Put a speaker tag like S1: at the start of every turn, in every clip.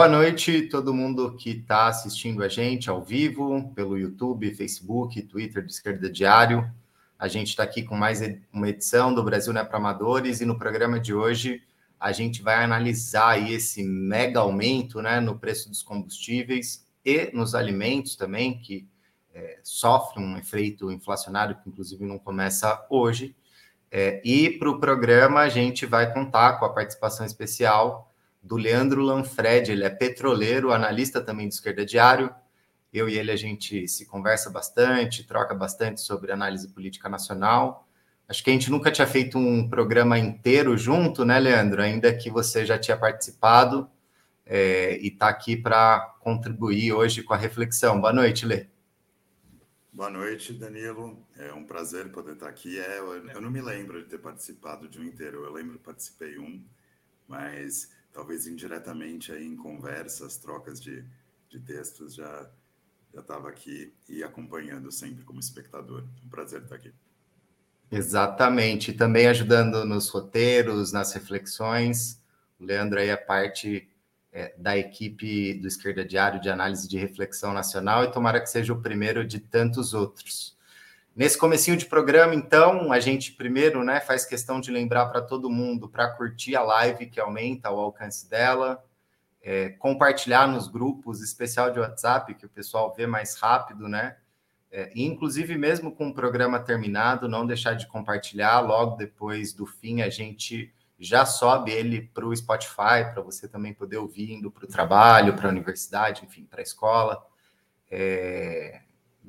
S1: Boa noite, todo mundo que está assistindo a gente ao vivo, pelo YouTube, Facebook, Twitter do Esquerda Diário. A gente está aqui com mais uma edição do Brasil não é para Amadores e no programa de hoje a gente vai analisar aí esse mega aumento né, no preço dos combustíveis e nos alimentos também, que é, sofre um efeito inflacionário que inclusive não começa hoje. É, e para o programa a gente vai contar com a participação especial do Leandro Lanfred, ele é petroleiro, analista também do Esquerda Diário. Eu e ele a gente se conversa bastante, troca bastante sobre análise política nacional. Acho que a gente nunca tinha feito um programa inteiro junto, né, Leandro? Ainda que você já tinha participado é, e está aqui para contribuir hoje com a reflexão. Boa noite, Lê.
S2: Boa noite, Danilo. É um prazer poder estar aqui. É, eu não me lembro de ter participado de um inteiro. Eu lembro que participei um, mas talvez indiretamente aí em conversas, trocas de, de textos, já já estava aqui e acompanhando sempre como espectador. Um prazer estar aqui.
S1: Exatamente, também ajudando nos roteiros, nas reflexões. O Leandro aí é parte é, da equipe do Esquerda Diário de Análise de Reflexão Nacional e tomara que seja o primeiro de tantos outros. Nesse comecinho de programa, então, a gente primeiro né, faz questão de lembrar para todo mundo para curtir a live, que aumenta o alcance dela, é, compartilhar nos grupos, especial de WhatsApp, que o pessoal vê mais rápido, né? É, inclusive, mesmo com o programa terminado, não deixar de compartilhar. Logo depois do fim, a gente já sobe ele para o Spotify, para você também poder ouvir indo para o trabalho, para a universidade, enfim, para a escola. É,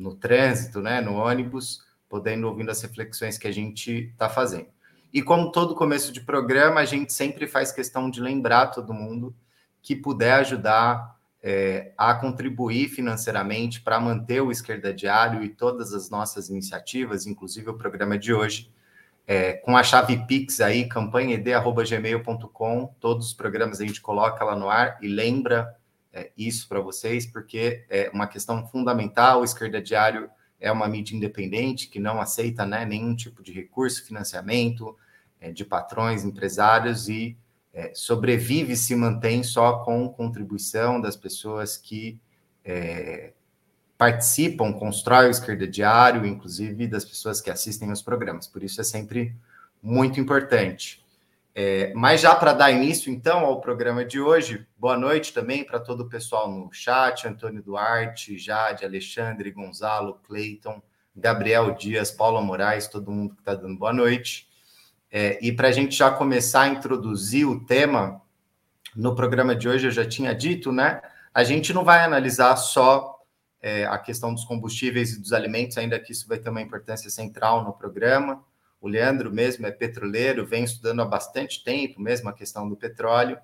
S1: no trânsito, né, no ônibus, podendo ouvindo as reflexões que a gente está fazendo. E como todo começo de programa, a gente sempre faz questão de lembrar todo mundo que puder ajudar é, a contribuir financeiramente para manter o Esquerda Diário e todas as nossas iniciativas, inclusive o programa de hoje, é, com a chave Pix aí, campanhaed.gmail.com, todos os programas a gente coloca lá no ar e lembra é, isso para vocês, porque é uma questão fundamental. O Esquerda Diário é uma mídia independente que não aceita né, nenhum tipo de recurso, financiamento é, de patrões, empresários e é, sobrevive e se mantém só com contribuição das pessoas que é, participam, constroem o Esquerda Diário, inclusive das pessoas que assistem os programas. Por isso é sempre muito importante. É, mas já para dar início, então, ao programa de hoje, boa noite também para todo o pessoal no chat: Antônio Duarte, Jade, Alexandre, Gonzalo, Cleiton, Gabriel Dias, Paula Moraes, todo mundo que está dando boa noite. É, e para a gente já começar a introduzir o tema, no programa de hoje eu já tinha dito, né? A gente não vai analisar só é, a questão dos combustíveis e dos alimentos, ainda que isso vai ter uma importância central no programa. O Leandro mesmo é petroleiro, vem estudando há bastante tempo mesmo a questão do petróleo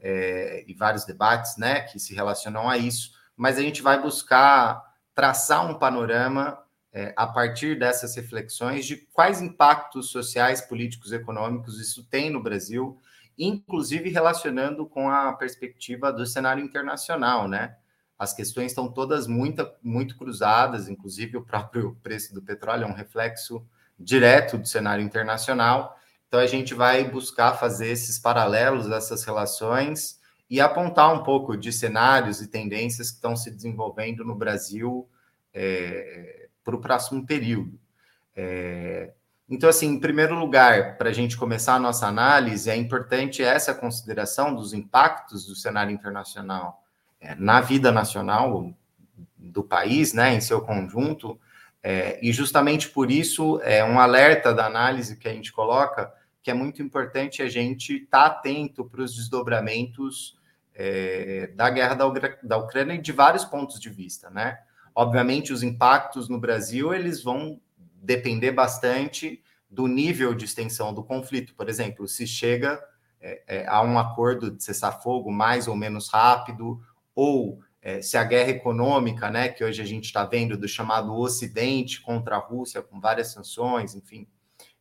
S1: é, e vários debates né, que se relacionam a isso, mas a gente vai buscar traçar um panorama é, a partir dessas reflexões de quais impactos sociais, políticos, econômicos isso tem no Brasil, inclusive relacionando com a perspectiva do cenário internacional, né? As questões estão todas muito, muito cruzadas, inclusive o próprio preço do petróleo é um reflexo direto do cenário internacional. Então, a gente vai buscar fazer esses paralelos, essas relações e apontar um pouco de cenários e tendências que estão se desenvolvendo no Brasil é, para o próximo período. É, então, assim, em primeiro lugar, para a gente começar a nossa análise, é importante essa consideração dos impactos do cenário internacional é, na vida nacional do país, né, em seu conjunto, é, e justamente por isso, é um alerta da análise que a gente coloca, que é muito importante a gente estar tá atento para os desdobramentos é, da guerra da, da Ucrânia de vários pontos de vista, né? Obviamente, os impactos no Brasil, eles vão depender bastante do nível de extensão do conflito. Por exemplo, se chega é, é, a um acordo de cessar-fogo mais ou menos rápido, ou é, se a guerra econômica, né, que hoje a gente está vendo do chamado Ocidente contra a Rússia, com várias sanções, enfim,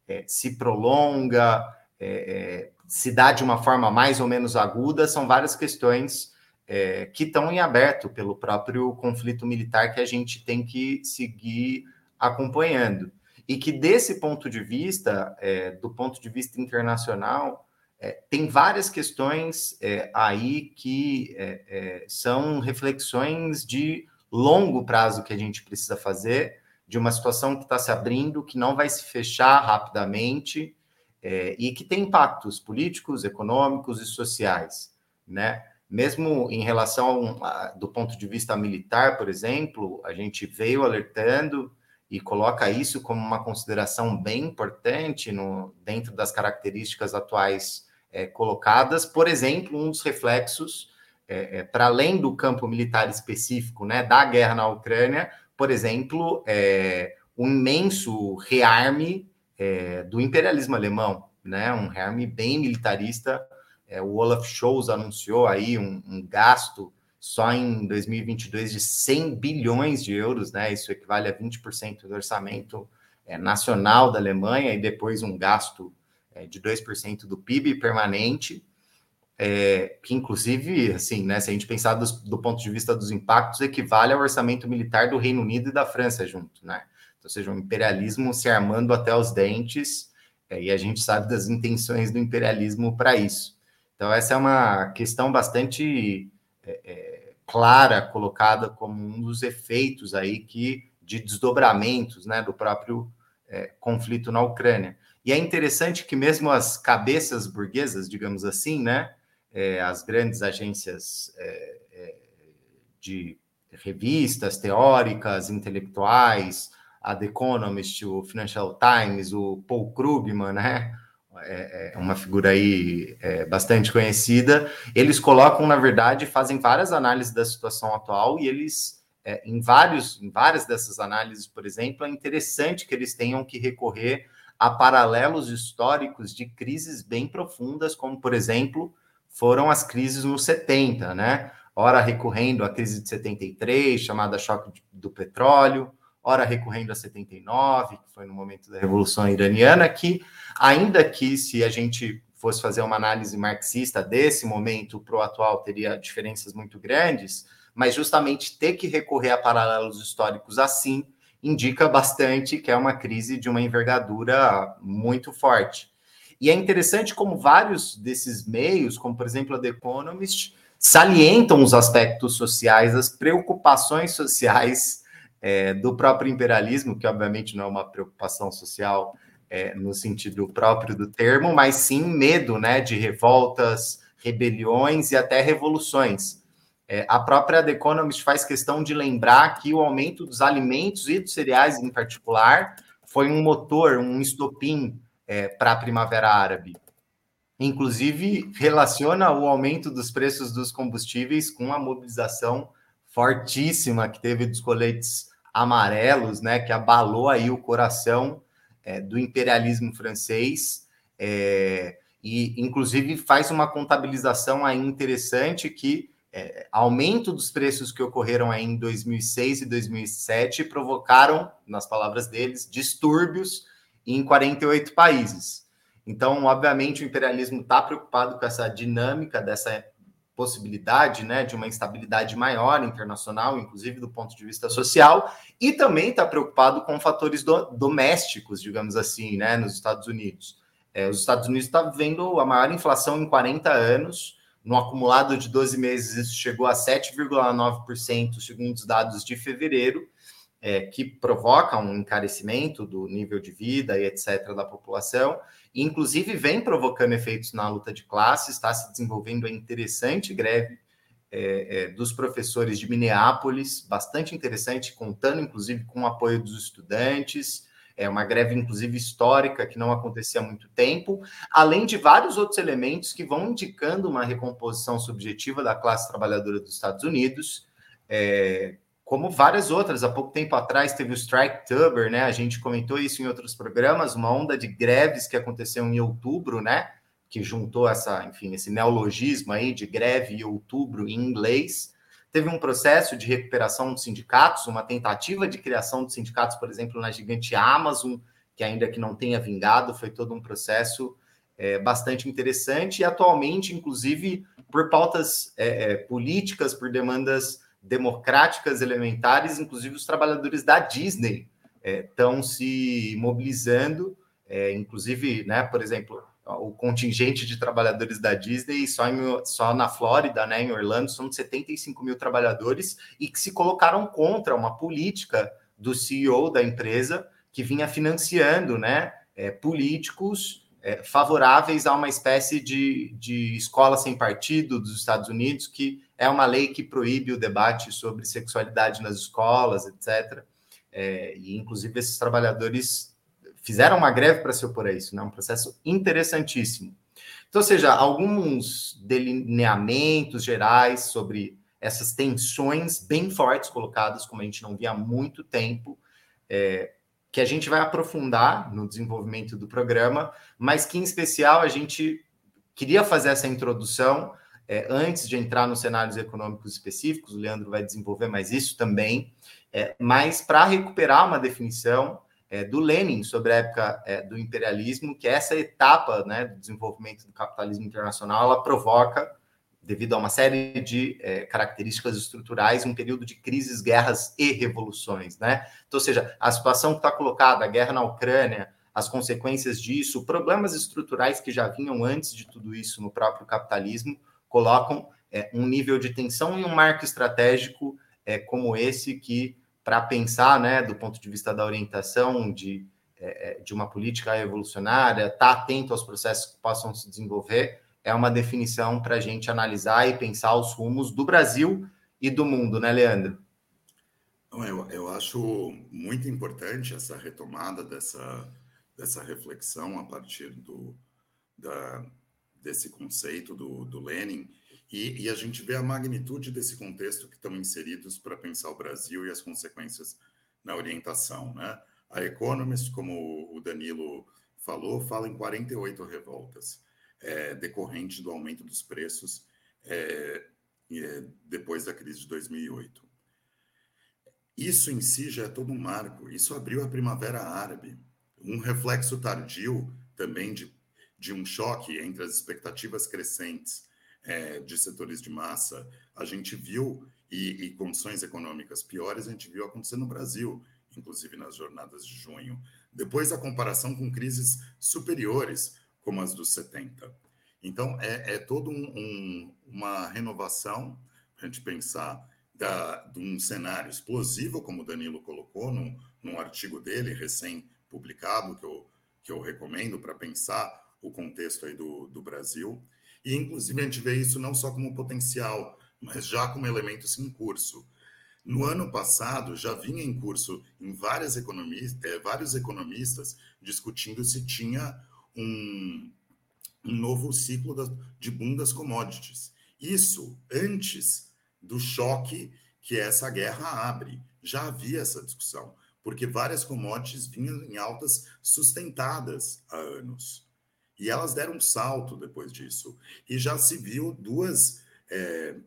S1: é, se prolonga, é, é se dá de uma forma mais ou menos aguda, são várias questões é, que estão em aberto pelo próprio conflito militar que a gente tem que seguir acompanhando. E que, desse ponto de vista, é, do ponto de vista internacional, é, tem várias questões é, aí que é, é, são reflexões de longo prazo que a gente precisa fazer, de uma situação que está se abrindo, que não vai se fechar rapidamente é, e que tem impactos políticos, econômicos e sociais, né? Mesmo em relação a, do ponto de vista militar, por exemplo, a gente veio alertando e coloca isso como uma consideração bem importante no, dentro das características atuais é, colocadas. Por exemplo, um dos reflexos, é, é, para além do campo militar específico né, da guerra na Ucrânia, por exemplo, é, um imenso rearme é, do imperialismo alemão, né, um rearme bem militarista. É, o Olaf Scholz anunciou aí um, um gasto só em 2022 de 100 bilhões de euros, né? Isso equivale a 20% do orçamento é, nacional da Alemanha e depois um gasto é, de 2% do PIB permanente, é, que inclusive, assim, né, se a gente pensar do, do, ponto de vista dos impactos, equivale ao orçamento militar do Reino Unido e da França junto, né? Então, ou seja, um imperialismo se armando até os dentes, é, e a gente sabe das intenções do imperialismo para isso. Então, essa é uma questão bastante é, é clara colocada como um dos efeitos aí que de desdobramentos né, do próprio é, conflito na Ucrânia. E é interessante que mesmo as cabeças burguesas, digamos assim, né, é, as grandes agências é, é de revistas teóricas, intelectuais, a The Economist, o Financial Times, o Paul Krugman, né, é, é uma figura aí é, bastante conhecida, eles colocam, na verdade, fazem várias análises da situação atual e eles, é, em, vários, em várias dessas análises, por exemplo, é interessante que eles tenham que recorrer a paralelos históricos de crises bem profundas, como, por exemplo, foram as crises nos 70, né? Ora recorrendo à crise de 73, chamada choque do petróleo, ora recorrendo a 79, que foi no momento da Revolução Iraniana, que, ainda que se a gente fosse fazer uma análise marxista desse momento para o atual, teria diferenças muito grandes, mas justamente ter que recorrer a paralelos históricos assim indica bastante que é uma crise de uma envergadura muito forte. E é interessante como vários desses meios, como por exemplo a The Economist, salientam os aspectos sociais, as preocupações sociais é, do próprio imperialismo, que obviamente não é uma preocupação social é, no sentido próprio do termo, mas sim medo né, de revoltas, rebeliões e até revoluções. É, a própria The Economist faz questão de lembrar que o aumento dos alimentos e dos cereais, em particular, foi um motor, um estopim é, para a Primavera Árabe. Inclusive, relaciona o aumento dos preços dos combustíveis com a mobilização fortíssima que teve dos coletes amarelos, né, que abalou aí o coração é, do imperialismo francês, é, e inclusive faz uma contabilização aí interessante que é, aumento dos preços que ocorreram aí em 2006 e 2007 provocaram, nas palavras deles, distúrbios em 48 países. Então, obviamente, o imperialismo está preocupado com essa dinâmica dessa possibilidade né, de uma instabilidade maior internacional, inclusive do ponto de vista social, e também está preocupado com fatores do, domésticos, digamos assim, né, nos Estados Unidos. É, os Estados Unidos está vivendo a maior inflação em 40 anos, no acumulado de 12 meses isso chegou a 7,9%, segundo os dados de fevereiro, é, que provoca um encarecimento do nível de vida e etc. da população, inclusive vem provocando efeitos na luta de classe, está se desenvolvendo a interessante greve é, é, dos professores de Minneapolis, bastante interessante, contando inclusive com o apoio dos estudantes, é uma greve inclusive histórica que não acontecia há muito tempo, além de vários outros elementos que vão indicando uma recomposição subjetiva da classe trabalhadora dos Estados Unidos, é, como várias outras. Há pouco tempo atrás teve o Strike Tuber, né? A gente comentou isso em outros programas, uma onda de greves que aconteceu em outubro, né? Que juntou essa, enfim, esse neologismo aí de greve em outubro em inglês. Teve um processo de recuperação dos sindicatos, uma tentativa de criação de sindicatos, por exemplo, na gigante Amazon, que ainda que não tenha vingado, foi todo um processo é, bastante interessante e atualmente, inclusive, por pautas é, é, políticas, por demandas democráticas elementares, inclusive os trabalhadores da Disney estão é, se mobilizando, é, inclusive, né, por exemplo, o contingente de trabalhadores da Disney só, em, só na Flórida, né, em Orlando, são 75 mil trabalhadores e que se colocaram contra uma política do CEO da empresa que vinha financiando né, é, políticos é, favoráveis a uma espécie de, de escola sem partido dos Estados Unidos, que é uma lei que proíbe o debate sobre sexualidade nas escolas, etc. É, e, inclusive, esses trabalhadores fizeram uma greve para se opor a isso, né? um processo interessantíssimo. Então, ou seja, alguns delineamentos gerais sobre essas tensões bem fortes colocadas, como a gente não via há muito tempo, é, que a gente vai aprofundar no desenvolvimento do programa, mas que, em especial, a gente queria fazer essa introdução é, antes de entrar nos cenários econômicos específicos, o Leandro vai desenvolver mais isso também, é, mas para recuperar uma definição é, do Lenin sobre a época é, do imperialismo, que essa etapa né, do desenvolvimento do capitalismo internacional ela provoca, devido a uma série de é, características estruturais, um período de crises, guerras e revoluções. Né? Então, ou seja, a situação que está colocada, a guerra na Ucrânia, as consequências disso, problemas estruturais que já vinham antes de tudo isso no próprio capitalismo, colocam é, um nível de tensão e um marco estratégico é, como esse que para pensar, né, do ponto de vista da orientação de, é, é de uma política revolucionária, estar tá atento aos processos que possam se desenvolver, é uma definição para a gente analisar e pensar os rumos do Brasil e do mundo, né, Leandro?
S2: Eu, eu acho muito importante essa retomada dessa, dessa reflexão a partir do, da, desse conceito do, do Lenin e, e, a gente vê a magnitude desse contexto que estão inseridos para pensar o Brasil e as consequências na orientação. Né? A Economist, como o Danilo falou, fala em 48 revoltas é, decorrentes do aumento dos preços é, é, depois da crise de 2008. Isso em si já é todo um marco. Isso abriu a Primavera Árabe, um reflexo tardio também de, de um choque entre as expectativas crescentes é, de setores de massa, a gente viu, e, e, condições econômicas piores, a gente viu acontecer no Brasil, inclusive nas jornadas de junho. Depois, a comparação com crises superiores, como as dos 70. Então, é, é todo um, um, uma renovação, para a gente pensar, da, de um cenário explosivo, como o Danilo colocou num, num artigo dele, recém-publicado, que eu, que eu recomendo para pensar o contexto aí do, do Brasil. E, inclusive, a gente vê isso não só como potencial, mas já como elementos em curso. No ano passado, já vinha em curso em várias é, vários economistas discutindo se tinha um, um novo ciclo de boom das commodities. Isso antes do choque que essa guerra abre. Já havia essa discussão, porque várias commodities vinham em altas sustentadas há anos. E elas deram um salto depois disso. E já se viu duas, é,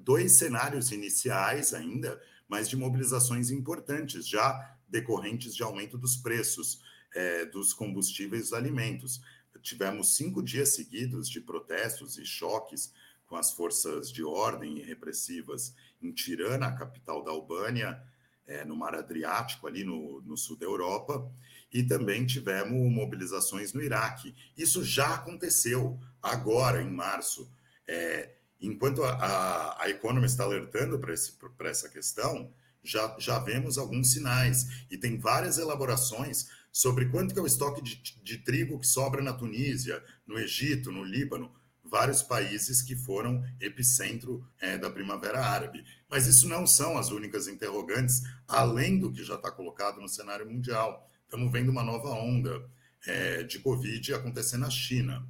S2: dois cenários iniciais ainda, mas de mobilizações importantes, já decorrentes de aumento dos preços é, dos combustíveis dos alimentos. Tivemos cinco dias seguidos de protestos e choques com as forças de ordem e repressivas em Tirana, a capital da Albânia, é, no Mar Adriático, ali no, no sul da Europa, e também tivemos mobilizações no Iraque. Isso já aconteceu agora, em março. É, enquanto a, a, a Economist está alertando para essa questão, já, já vemos alguns sinais. E tem várias elaborações sobre quanto é o estoque de, de trigo que sobra na Tunísia, no Egito, no Líbano, vários países que foram epicentro é, da Primavera Árabe. Mas isso não são as únicas interrogantes, além do que já está colocado no cenário mundial estamos vendo uma nova onda é, de Covid acontecer na China,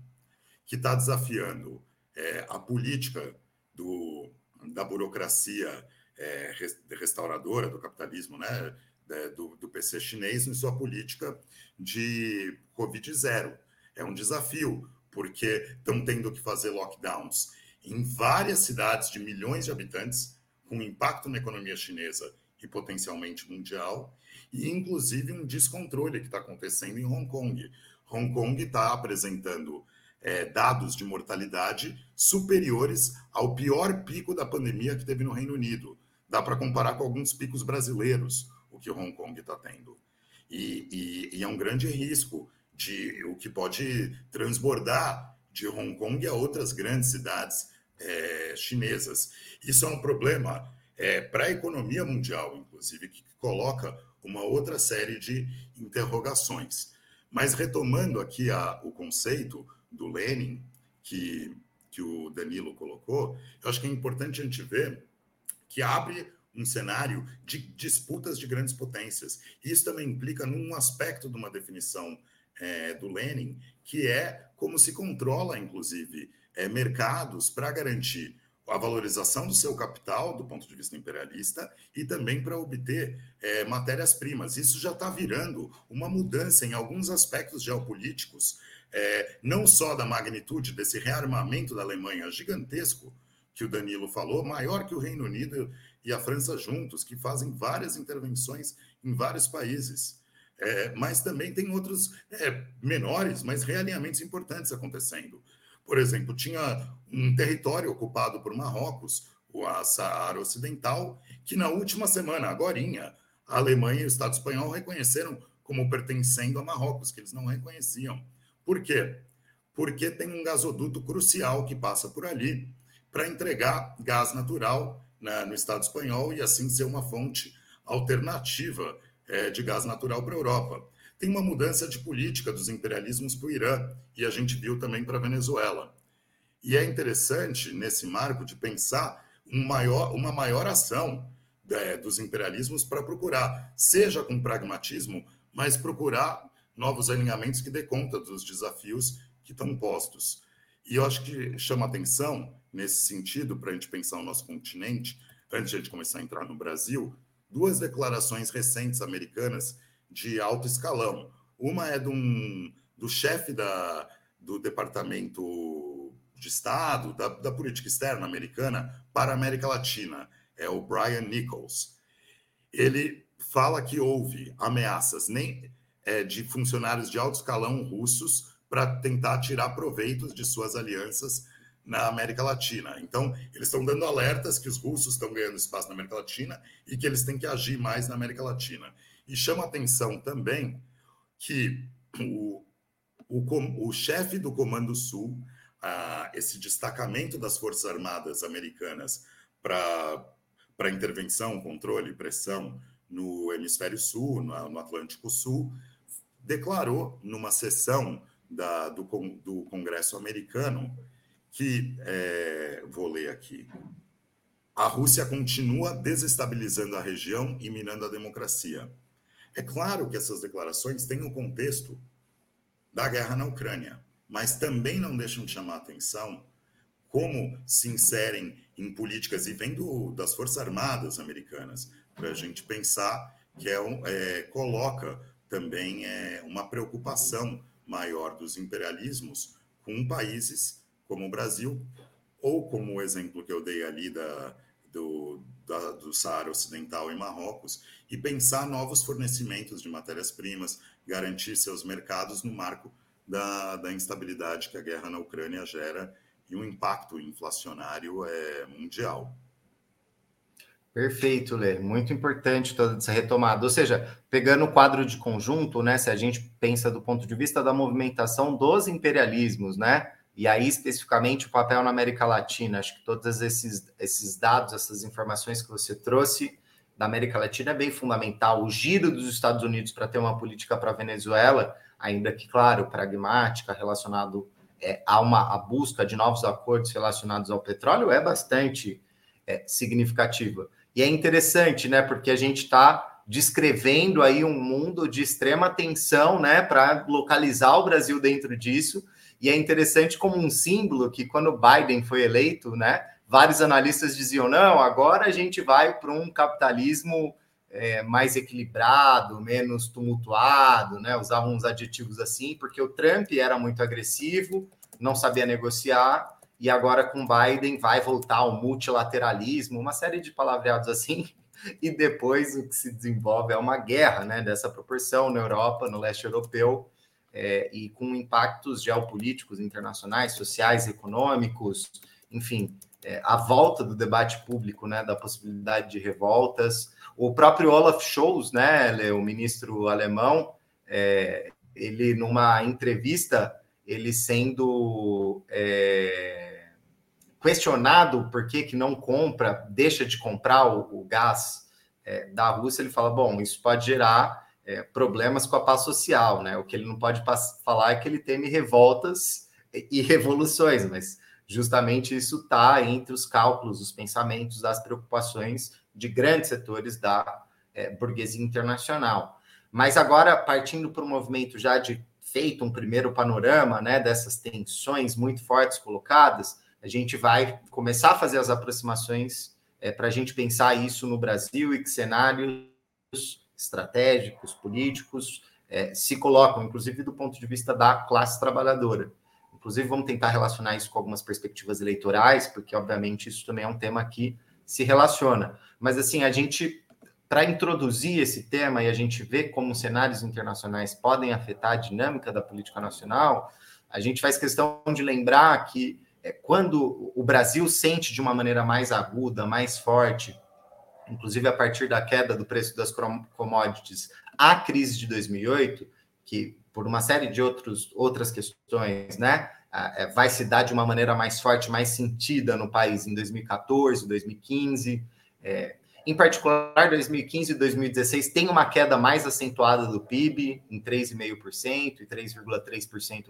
S2: que está desafiando é, a política do, da burocracia é, restauradora do capitalismo, né, do, do PC chinês, em sua política de Covid zero. É um desafio, porque estão tendo que fazer lockdowns em várias cidades de milhões de habitantes, com impacto na economia chinesa e potencialmente mundial, e inclusive um descontrole que está acontecendo em Hong Kong. Hong Kong está apresentando é, dados de mortalidade superiores ao pior pico da pandemia que teve no Reino Unido. Dá para comparar com alguns picos brasileiros, que Hong Kong está tendo. E, e, e, é um grande risco de o que pode transbordar de Hong Kong a outras grandes cidades é, chinesas. Isso é um problema é, para a economia mundial, inclusive, que coloca uma outra série de interrogações. Mas retomando aqui a, o conceito do Lenin, que, que o Danilo colocou, eu acho que é importante a gente ver que abre um cenário de disputas de grandes potências. Isso também implica num aspecto de uma definição é, do Lenin, que é como se controla, inclusive, é, mercados para garantir a valorização do seu capital do ponto de vista imperialista e também para obter é, matérias-primas. Isso já está virando uma mudança em alguns aspectos geopolíticos, é, não só da magnitude desse rearmamento da Alemanha gigantesco que o Danilo falou, maior que o Reino Unido e a França juntos, que fazem várias intervenções em vários países. É, mas também tem outros é, menores, mas realinhamentos importantes acontecendo. Por exemplo, tinha um território ocupado por Marrocos, o Saara Ocidental, que na última semana, agora, a Alemanha e o Estado espanhol reconheceram como pertencendo a Marrocos, que eles não reconheciam. Por quê? Porque tem um gasoduto crucial que passa por ali para entregar gás natural na, no Estado espanhol e assim ser uma fonte alternativa é, de gás natural para a Europa. Tem uma mudança de política dos imperialismos para o Irã e a gente viu também para a Venezuela. E é interessante, nesse marco, de pensar um maior, uma maior ação é, dos imperialismos para procurar, seja com pragmatismo, mas procurar novos alinhamentos que dê conta dos desafios que estão postos. E eu acho que chama atenção, nesse sentido, para a gente pensar o nosso continente, antes de a gente começar a entrar no Brasil, duas declarações recentes americanas de alto escalão. Uma é um, do chefe da, do Departamento de Estado, da, da Política Externa Americana para a América Latina, é o Brian Nichols. Ele fala que houve ameaças nem é, de funcionários de alto escalão russos para tentar tirar proveitos de suas alianças na América Latina. Então, eles estão dando alertas que os russos estão ganhando espaço na América Latina e que eles têm que agir mais na América Latina. E chama atenção também que o, o, o chefe do Comando Sul, ah, esse destacamento das Forças Armadas americanas para intervenção, controle pressão no Hemisfério Sul, no, no Atlântico Sul, declarou numa sessão da, do, do Congresso americano que, é, vou ler aqui, a Rússia continua desestabilizando a região e minando a democracia. É claro que essas declarações têm o um contexto da guerra na Ucrânia, mas também não deixam de chamar a atenção como se inserem em políticas, e vem do, das Forças Armadas americanas, para a gente pensar que é, é coloca também é, uma preocupação maior dos imperialismos com países como o Brasil, ou como o exemplo que eu dei ali da, do, da, do Saara Ocidental e Marrocos, e pensar novos fornecimentos de matérias-primas, garantir seus mercados no marco da, da instabilidade que a guerra na Ucrânia gera e um impacto inflacionário é, mundial.
S1: Perfeito, Lê. Muito importante toda essa retomada. Ou seja, pegando o quadro de conjunto, né? Se a gente pensa do ponto de vista da movimentação dos imperialismos, né? E aí especificamente o papel na América Latina. Acho que todos esses, esses dados, essas informações que você trouxe da América Latina é bem fundamental. O giro dos Estados Unidos para ter uma política para a Venezuela, ainda que, claro, pragmática, relacionado é, a uma a busca de novos acordos relacionados ao petróleo, é bastante é, significativa. E é interessante, né, porque a gente está descrevendo aí um mundo de extrema tensão, né, para localizar o Brasil dentro disso e é interessante como um símbolo que quando Biden foi eleito, né, vários analistas diziam: não, agora a gente vai para um capitalismo é, mais equilibrado, menos tumultuado, né? Usavam uns adjetivos assim, porque o Trump era muito agressivo, não sabia negociar, e agora com Biden vai voltar ao multilateralismo, uma série de palavreados assim, e depois o que se desenvolve é uma guerra, né? Dessa proporção na Europa, no leste europeu é, e com impactos geopolíticos internacionais, sociais, econômicos, enfim, é, a volta do debate público, né, da possibilidade de revoltas. O próprio Olaf Scholz, né, o ministro alemão, é, ele numa entrevista, ele sendo é, questionado por que, que não compra, deixa de comprar o, o gás é, da Rússia, ele fala: bom, isso pode gerar é, problemas com a paz social, né? O que ele não pode falar é que ele teme revoltas e revoluções, mas justamente isso está entre os cálculos, os pensamentos, das preocupações de grandes setores da é, burguesia internacional. Mas agora, partindo para o movimento já de feito um primeiro panorama né, dessas tensões muito fortes colocadas, a gente vai começar a fazer as aproximações é, para a gente pensar isso no Brasil e que cenários estratégicos, políticos é, se colocam, inclusive do ponto de vista da classe trabalhadora. Inclusive, vamos tentar relacionar isso com algumas perspectivas eleitorais, porque, obviamente, isso também é um tema que se relaciona. Mas, assim, a gente, para introduzir esse tema e a gente ver como cenários internacionais podem afetar a dinâmica da política nacional, a gente faz questão de lembrar que é, quando o Brasil sente de uma maneira mais aguda, mais forte, inclusive a partir da queda do preço das commodities, a crise de 2008, que por uma série de outros, outras questões, né? É, vai se dar de uma maneira mais forte, mais sentida no país em 2014, 2015. É, em particular, 2015 e 2016 tem uma queda mais acentuada do PIB, em 3,5% e 3,3%,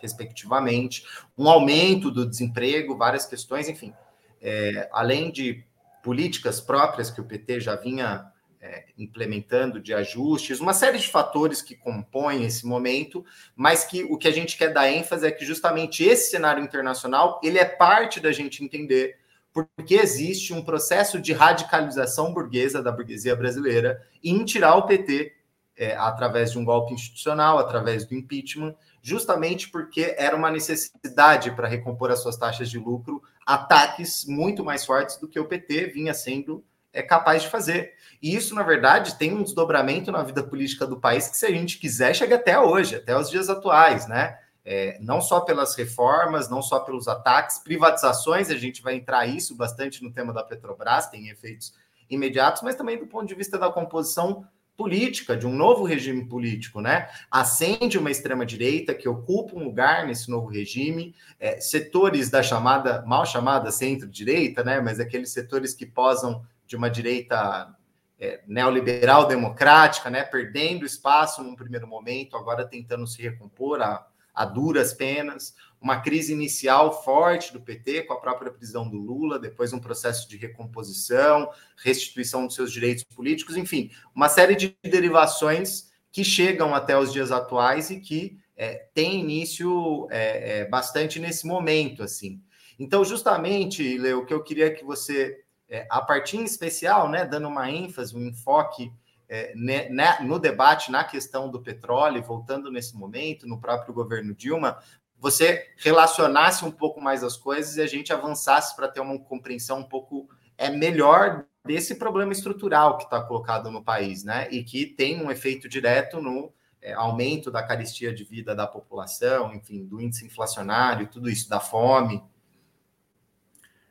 S1: respectivamente, um aumento do desemprego, várias questões, enfim. É, além de políticas próprias que o PT já vinha é, implementando de ajustes, uma série de fatores que compõem esse momento, mas que o que a gente quer dar ênfase é que justamente esse cenário internacional ele é parte da gente entender porque existe um processo de radicalização burguesa da burguesia brasileira em tirar o PT é, através de um golpe institucional, através do impeachment, justamente porque era uma necessidade para recompor as suas taxas de lucro, ataques muito mais fortes do que o PT vinha sendo é capaz de fazer. E isso, na verdade, tem um desdobramento na vida política do país que, se a gente quiser, chega até hoje, até os dias atuais, né? É, não só pelas reformas, não só pelos ataques, privatizações, a gente vai entrar isso bastante no tema da Petrobras, tem efeitos imediatos, mas também do ponto de vista da composição política, de um novo regime político, né? Acende uma extrema-direita que ocupa um lugar nesse novo regime, é, setores da chamada, mal chamada centro-direita, né? Mas aqueles setores que posam de uma direita é, neoliberal democrática, né, perdendo espaço num primeiro momento, agora tentando se recompor a, a duras penas, uma crise inicial forte do PT com a própria prisão do Lula, depois um processo de recomposição, restituição dos seus direitos políticos, enfim, uma série de derivações que chegam até os dias atuais e que é, tem início é, é, bastante nesse momento, assim. Então, justamente, Leo, o que eu queria que você é, a partir em especial, né, dando uma ênfase, um enfoque é, né, né, no debate na questão do petróleo, voltando nesse momento, no próprio governo Dilma, você relacionasse um pouco mais as coisas e a gente avançasse para ter uma compreensão um pouco é, melhor desse problema estrutural que está colocado no país, né? E que tem um efeito direto no é, aumento da carestia de vida da população, enfim, do índice inflacionário, tudo isso, da fome.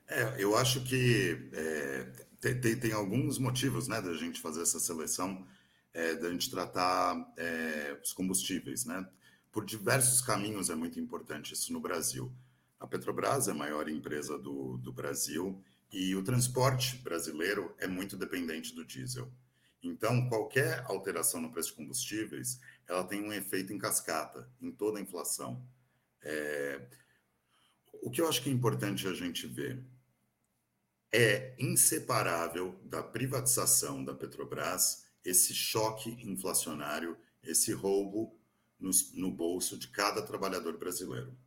S2: É, eu acho que é, tem, tem, tem, alguns motivos né, da gente fazer essa seleção, é, da gente tratar é, os combustíveis. Né? Por diversos caminhos é muito importante isso no Brasil. A Petrobras é a maior empresa do, do Brasil e o transporte brasileiro é muito dependente do diesel. Então, qualquer alteração no preço de combustíveis, ela tem um efeito em cascata, em toda a inflação. É... O que eu acho que é importante a gente ver é inseparável da privatização da Petrobras esse choque inflacionário, esse roubo no, no, bolso de cada trabalhador brasileiro.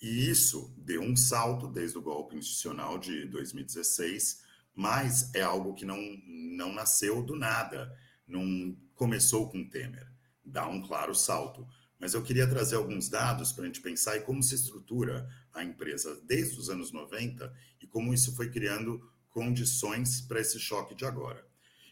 S2: E isso deu um salto desde o golpe institucional de 2016, mas é algo que não, não nasceu do nada, não começou com Temer. Dá um claro salto. Mas eu queria trazer alguns dados para a gente pensar em como se estrutura a empresa desde os anos 90 e como isso foi criando condições para esse choque de agora.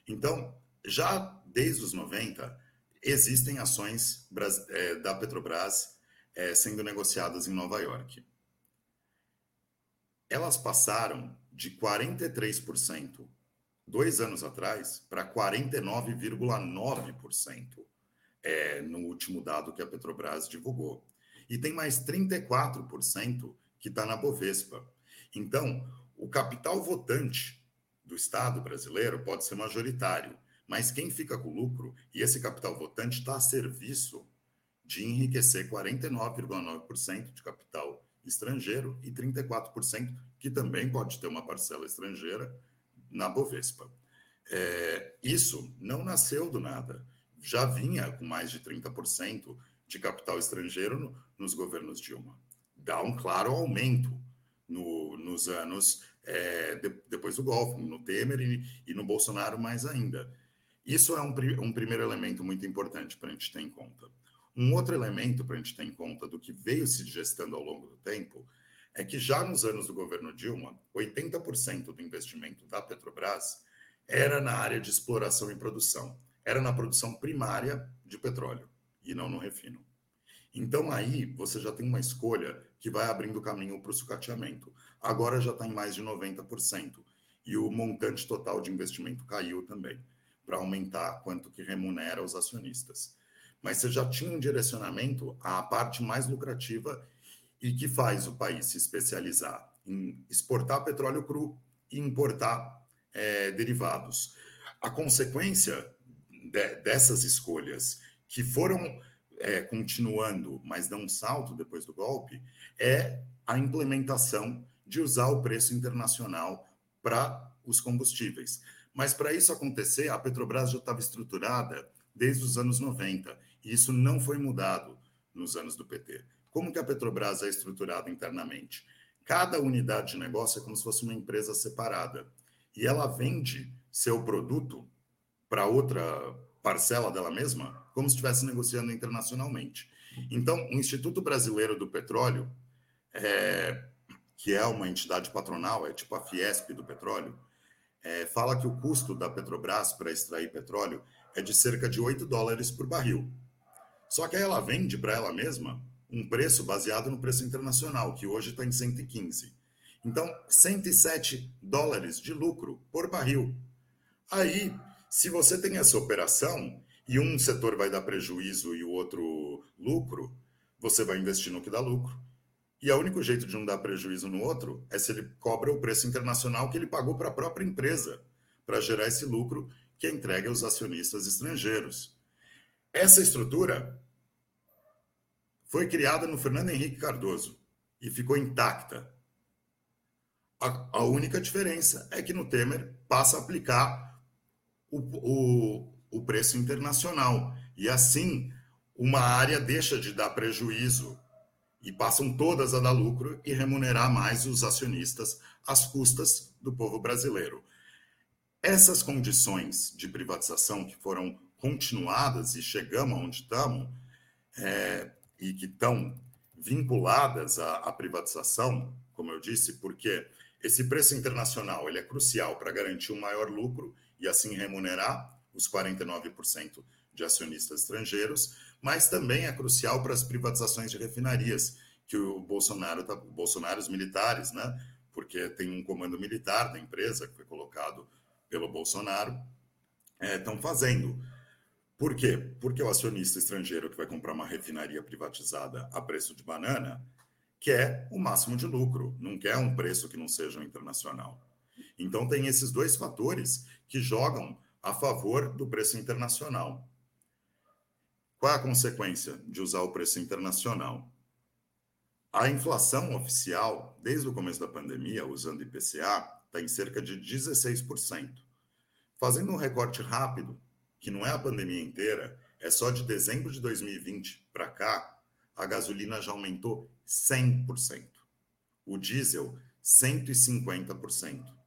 S2: Então, já desde os 90, existem ações é, da Petrobras é, sendo negociadas em Nova York. Elas passaram de 43% dois anos atrás para 49,9% é, no último dado que a Petrobras divulgou. E tem mais 34% que está na Bovespa. Então, o capital votante do Estado brasileiro pode ser majoritário, mas quem fica com lucro e esse capital votante está a serviço de enriquecer 49,9% de capital estrangeiro e 34% que também pode ter uma parcela estrangeira na Bovespa. É, isso não nasceu do nada, já vinha com mais de 30% de capital estrangeiro no, nos governos Dilma. Dá um claro aumento no, nos anos é, de, depois do golpe, no Temer e, e, no Bolsonaro mais ainda. Isso é um, um primeiro elemento muito importante para a gente ter em conta. Um outro elemento para a gente ter em conta do que veio se gestando ao longo do tempo é que já nos anos do governo Dilma, 80% do investimento da Petrobras era na área de exploração e produção, era na produção primária de petróleo e não no refino. Então aí você já tem uma escolha que vai abrindo caminho para o sucateamento. Agora já está em mais de 90%. E o montante total de investimento caiu também, para aumentar quanto que remunera os acionistas. Mas você já tinha um direcionamento à parte mais lucrativa e que faz o país se especializar em exportar petróleo cru e importar é, derivados. A consequência de, dessas escolhas, que foram é, continuando, mas dão um salto depois do golpe, é a implementação de usar o preço internacional para os combustíveis. Mas para isso acontecer, a Petrobras já estava estruturada desde os anos 90, e isso não foi mudado nos anos do PT. Como que a Petrobras é estruturada internamente? Cada unidade de negócio é como se fosse uma empresa separada, e ela vende seu produto para outra parcela dela mesma, como se estivesse negociando internacionalmente. Então, o Instituto Brasileiro do Petróleo, é, que é uma entidade patronal, é tipo a Fiesp do petróleo, é, fala que o custo da Petrobras para extrair petróleo é de cerca de 8 dólares por barril. Só que aí ela vende para ela mesma um preço baseado no preço internacional, que hoje está em 115. Então, 107 dólares de lucro por barril. Aí, se você tem essa operação e um setor vai dar prejuízo e o outro lucro, você vai investir no que dá lucro. E o único jeito de não dar prejuízo no outro é se ele cobra o preço internacional que ele pagou para a própria empresa, para gerar esse lucro que entrega aos acionistas estrangeiros. Essa estrutura foi criada no Fernando Henrique Cardoso e ficou intacta. A, a única diferença é que no Temer passa a aplicar o, o, o preço internacional. E assim, uma área deixa de dar prejuízo e passam todas a dar lucro e remunerar mais os acionistas às custas do povo brasileiro. Essas condições de privatização que foram continuadas e chegamos onde estamos, é, e que estão vinculadas à, à, privatização, como eu disse, porque esse preço internacional ele é crucial para garantir um maior lucro e assim remunerar os 49% de acionistas estrangeiros, mas também é crucial para as privatizações de refinarias, que o Bolsonaro, tá, Bolsonaro os militares, né? Porque tem um comando militar da empresa que foi colocado pelo Bolsonaro, estão é, fazendo. Por quê? Porque o acionista estrangeiro que vai comprar uma refinaria privatizada a preço de banana quer o máximo de lucro, não quer um preço que não seja internacional. Então, tem esses dois fatores que jogam a favor do preço internacional. Qual é a consequência de usar o preço internacional? A inflação oficial, desde o começo da pandemia, usando IPCA, está em cerca de 16%. Fazendo um recorte rápido, que não é a pandemia inteira, é só de dezembro de 2020 para cá, a gasolina já aumentou 100%. O diesel, 150%.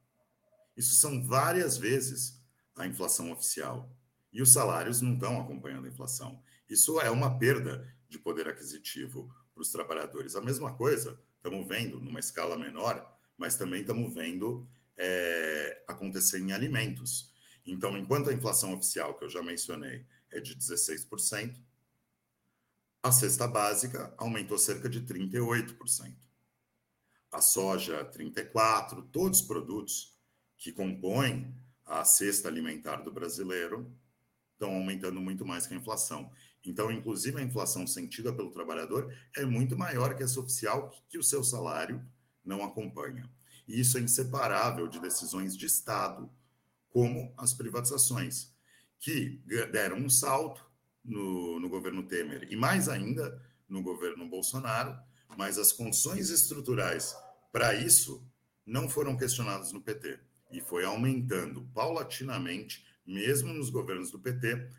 S2: Isso são várias vezes a inflação oficial. E os salários não estão acompanhando a inflação. Isso é uma perda de poder aquisitivo para os trabalhadores. A mesma coisa estamos vendo numa escala menor, mas também estamos vendo é, acontecer em alimentos. Então, enquanto a inflação oficial, que eu já mencionei, é de 16%, a cesta básica aumentou cerca de 38%. A soja, 34%, todos os produtos que compõem a cesta alimentar do brasileiro estão aumentando muito mais que a inflação. Então, inclusive, a inflação sentida pelo trabalhador é muito maior que essa oficial que o seu salário não acompanha. E isso é inseparável de decisões de Estado, como as privatizações, que deram um salto no, no governo Temer e mais ainda no governo Bolsonaro, mas as condições estruturais para isso não foram questionadas no PT e foi aumentando paulatinamente, mesmo nos governos do PT,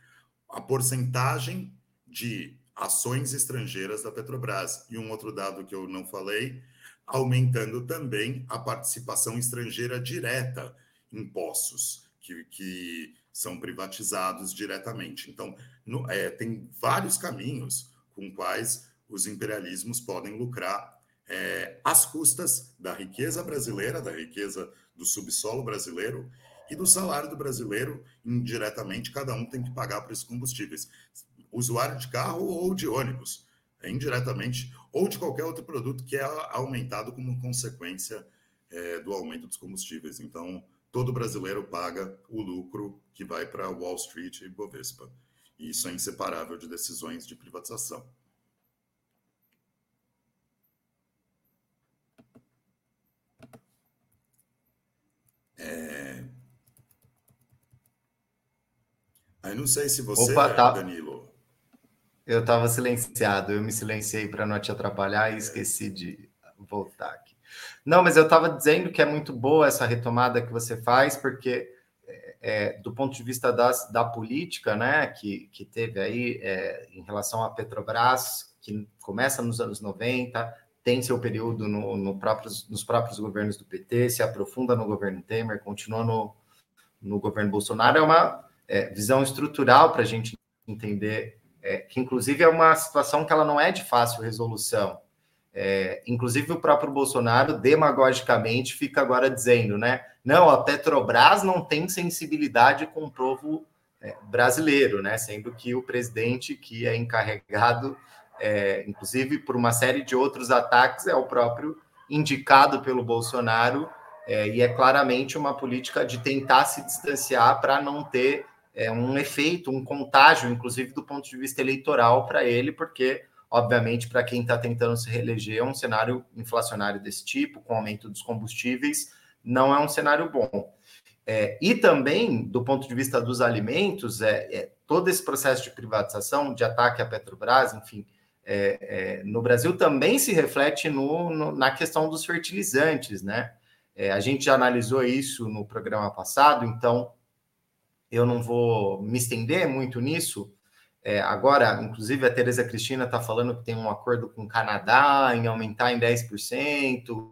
S2: a porcentagem de ações estrangeiras da Petrobras. E um outro dado que eu não falei, aumentando também a participação estrangeira direta em poços, que, que são privatizados diretamente. Então, no, é, tem vários caminhos com quais os imperialismos podem lucrar é, às custas da riqueza brasileira, da riqueza do subsolo brasileiro e do salário do brasileiro, indiretamente, cada um tem que pagar por esses combustíveis. Usuário de carro ou de ônibus, indiretamente, ou de qualquer outro produto que é aumentado como consequência é, do aumento dos combustíveis. Então, todo brasileiro paga o lucro que vai para Wall Street e Bovespa. E isso é inseparável de decisões de privatização. É... Aí não sei se você, Opa, tá... Danilo.
S1: Eu estava silenciado, eu me silenciei para não te atrapalhar e esqueci de voltar aqui. Não, mas eu estava dizendo que é muito boa essa retomada que você faz, porque é, é, do ponto de vista das, da política, né, que, que teve aí é, em relação à Petrobras, que começa nos anos 90, tem seu período no, no próprios, nos próprios governos do PT, se aprofunda no governo Temer, continua no, no governo Bolsonaro, é uma é, visão estrutural para a gente entender é, que, inclusive, é uma situação que ela não é de fácil resolução. É, inclusive, o próprio Bolsonaro, demagogicamente, fica agora dizendo, né? Não, a Petrobras não tem sensibilidade com o povo é, brasileiro, né? Sendo que o presidente que é encarregado é, inclusive por uma série de outros ataques, é o próprio indicado pelo Bolsonaro, é, e é claramente uma política de tentar se distanciar para não ter é, um efeito, um contágio, inclusive do ponto de vista eleitoral para ele, porque, obviamente, para quem está tentando se reeleger, um cenário inflacionário desse tipo, com aumento dos combustíveis, não é um cenário bom. É, e também, do ponto de vista dos alimentos, é, é, todo esse processo de privatização, de ataque à Petrobras, enfim, é, é, no Brasil também se reflete no, no, na questão dos fertilizantes, né? É, a gente já analisou isso no programa passado, então eu não vou me estender muito nisso. É, agora, inclusive, a Tereza Cristina está falando que tem um acordo com o Canadá em aumentar em 10%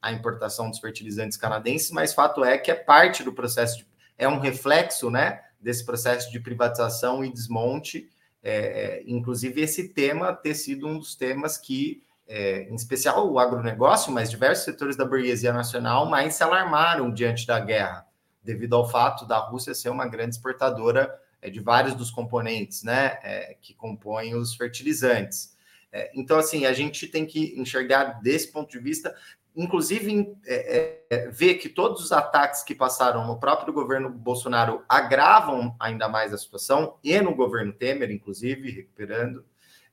S1: a importação dos fertilizantes canadenses, mas fato é que é parte do processo, de, é um reflexo né, desse processo de privatização e desmonte é, inclusive esse tema ter sido um dos temas que, é, em especial o agronegócio, mas diversos setores da burguesia nacional mais se alarmaram diante da guerra, devido ao fato da Rússia ser uma grande exportadora é, de vários dos componentes né, é, que compõem os fertilizantes. É, então, assim, a gente tem que enxergar desse ponto de vista, inclusive é, é, ver que todos os ataques que passaram no próprio governo Bolsonaro agravam ainda mais a situação, e no governo Temer, inclusive, recuperando.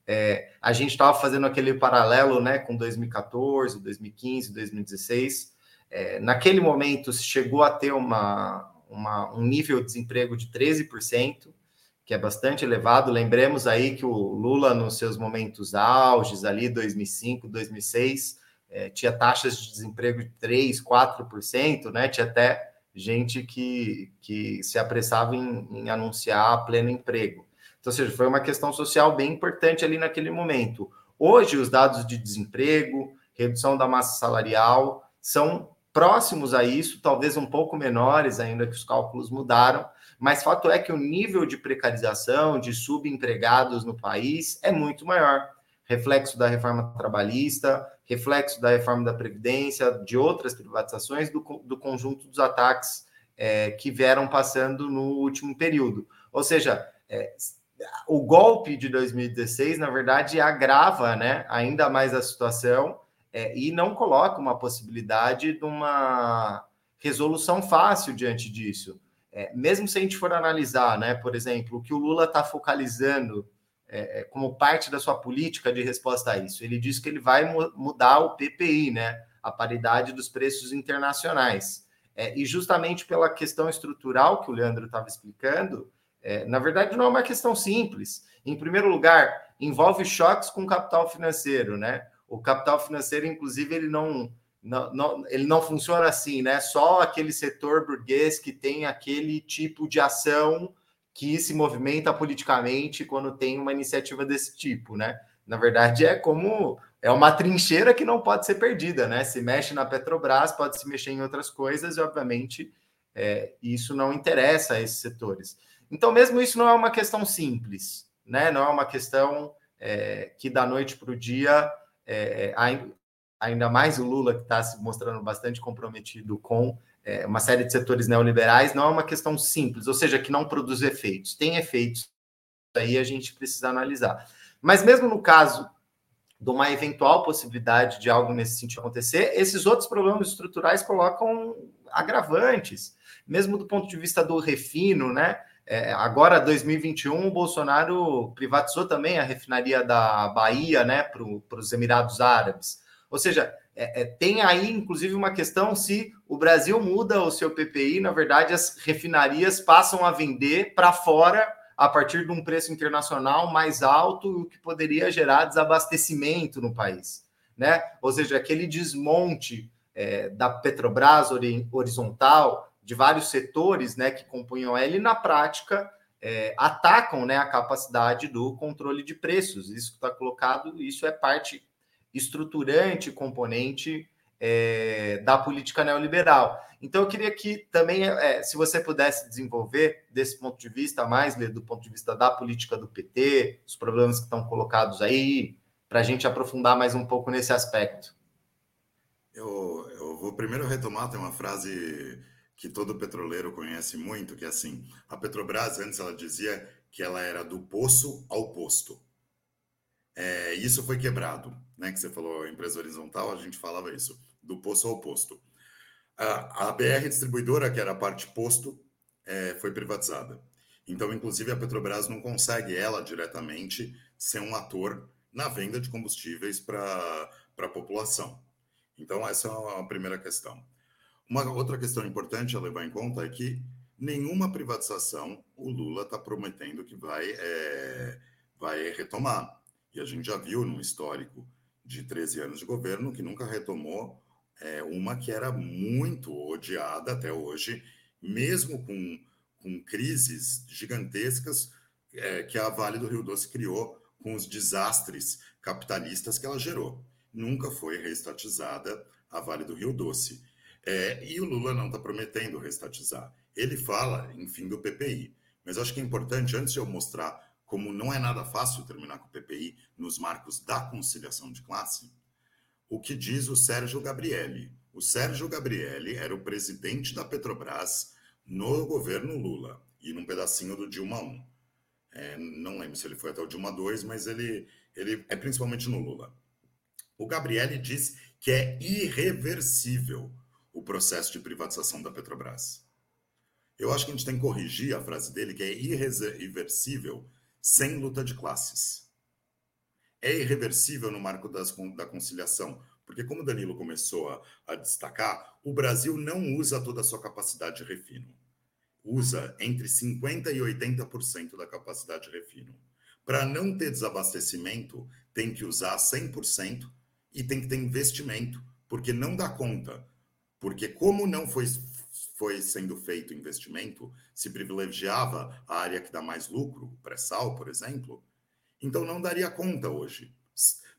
S1: É, a gente estava fazendo aquele paralelo né, com 2014, 2015, 2016. É, naquele momento, chegou a ter uma, uma, um nível de desemprego de 13%, que é bastante elevado. Lembremos aí que o Lula, nos seus momentos auges, ali 2005, 2006, é, tinha taxas de desemprego de 3%, 4%, né? Tinha até gente que, que se apressava em, em anunciar pleno emprego. Então, ou seja, foi uma questão social bem importante ali naquele momento. Hoje, os dados de desemprego, redução da massa salarial, são próximos a isso, talvez um pouco menores, ainda que os cálculos mudaram, mas fato é que o nível de precarização, de subempregados no país é muito maior reflexo da reforma trabalhista, reflexo da reforma da Previdência, de outras privatizações, do, do conjunto dos ataques é, que vieram passando no último período. Ou seja, é, o golpe de 2016, na verdade, agrava né, ainda mais a situação é, e não coloca uma possibilidade de uma resolução fácil diante disso. É, mesmo se a gente for analisar, né, por exemplo, o que o Lula está focalizando é, é como parte da sua política de resposta a isso? Ele diz que ele vai mudar o PPI, né? A paridade dos preços internacionais. É, e justamente pela questão estrutural que o Leandro estava explicando, é, na verdade não é uma questão simples. Em primeiro lugar, envolve choques com capital financeiro, né? O capital financeiro, inclusive, ele não, não, não, ele não funciona assim, né? Só aquele setor burguês que tem aquele tipo de ação que se movimenta politicamente quando tem uma iniciativa desse tipo, né? Na verdade, é como é uma trincheira que não pode ser perdida, né? Se mexe na Petrobras, pode se mexer em outras coisas, e obviamente é, isso não interessa a esses setores. Então, mesmo isso não é uma questão simples, né? Não é uma questão é, que da noite para o dia, é, é ainda mais o Lula, que está se mostrando bastante comprometido com é, uma série de setores neoliberais, não é uma questão simples, ou seja, que não produz efeitos. Tem efeitos, aí a gente precisa analisar. Mas mesmo no caso de uma eventual possibilidade de algo nesse sentido acontecer, esses outros problemas estruturais colocam agravantes, mesmo do ponto de vista do refino, né? É, agora, 2021, o Bolsonaro privatizou também a refinaria da Bahia, né, para os Emirados Árabes. Ou seja, é, é, tem aí, inclusive, uma questão se o Brasil muda o seu PPI, na verdade, as refinarias passam a vender para fora a partir de um preço internacional mais alto, o que poderia gerar desabastecimento no país. Né? Ou seja, aquele desmonte é, da Petrobras horizontal de vários setores né, que compunham ele, na prática, é, atacam né, a capacidade do controle de preços. Isso está colocado, isso é parte estruturante, componente é, da política neoliberal. Então, eu queria que também, é, se você pudesse desenvolver desse ponto de vista, mais do ponto de vista da política do PT, os problemas que estão colocados aí, para a gente aprofundar mais um pouco nesse aspecto.
S2: Eu, eu vou primeiro retomar, tem uma frase que todo petroleiro conhece muito, que é assim: a Petrobras antes ela dizia que ela era do poço ao posto. É, isso foi quebrado, né? Que você falou empresa horizontal, a gente falava isso, do poço ao posto. A, a BR distribuidora, que era a parte posto, é, foi privatizada. Então, inclusive, a Petrobras não consegue ela diretamente ser um ator na venda de combustíveis para a população. Então, essa é a primeira questão. Uma outra questão importante a levar em conta é que nenhuma privatização o Lula está prometendo que vai, é, vai retomar. E a gente já viu no histórico de 13 anos de governo que nunca retomou é, uma que era muito odiada até hoje, mesmo com, com crises gigantescas é, que a Vale do Rio Doce criou com os desastres capitalistas que ela gerou. Nunca foi reestatizada a Vale do Rio Doce. É, e o Lula não está prometendo restatizar. Ele fala em fim do PPI. Mas acho que é importante, antes de eu mostrar como não é nada fácil terminar com o PPI nos marcos da conciliação de classe, o que diz o Sérgio Gabrielli. O Sérgio Gabrielli era o presidente da Petrobras no governo Lula e num pedacinho do Dilma 1. É, não lembro se ele foi até o Dilma 2, mas ele, ele é principalmente no Lula. O Gabrielli diz que é irreversível o processo de privatização da Petrobras. Eu acho que a gente tem que corrigir a frase dele, que é irreversível sem luta de classes. É irreversível no marco das, da conciliação, porque, como Danilo começou a, a destacar, o Brasil não usa toda a sua capacidade de refino. Usa entre 50% e 80% da capacidade de refino. Para não ter desabastecimento, tem que usar 100% e tem que ter investimento, porque não dá conta porque como não foi, foi sendo feito investimento, se privilegiava a área que dá mais lucro, pré-sal, por exemplo, então não daria conta hoje.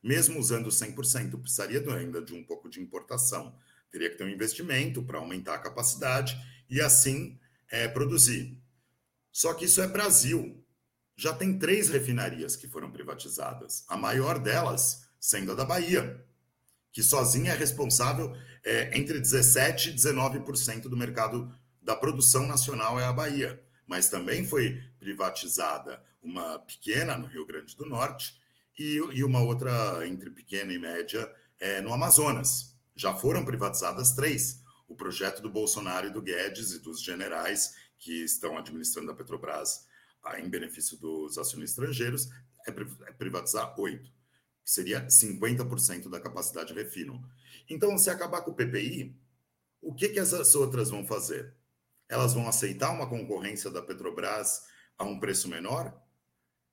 S2: Mesmo usando 100%, precisaria ainda de um pouco de importação. Teria que ter um investimento para aumentar a capacidade e assim é, produzir. Só que isso é Brasil. Já tem três refinarias que foram privatizadas, a maior delas sendo a da Bahia, que sozinha é responsável é, entre 17% e 19% do mercado da produção nacional é a Bahia. Mas também foi privatizada uma pequena no Rio Grande do Norte e, e uma outra entre pequena e média é, no Amazonas. Já foram privatizadas três. O projeto do Bolsonaro e do Guedes e dos generais que estão administrando a Petrobras ah, em benefício dos acionistas estrangeiros é, é privatizar 8, que seria 50% da capacidade de refino. Então, se acabar com o PPI, o que, que essas outras vão fazer? Elas vão aceitar uma concorrência da Petrobras a um preço menor?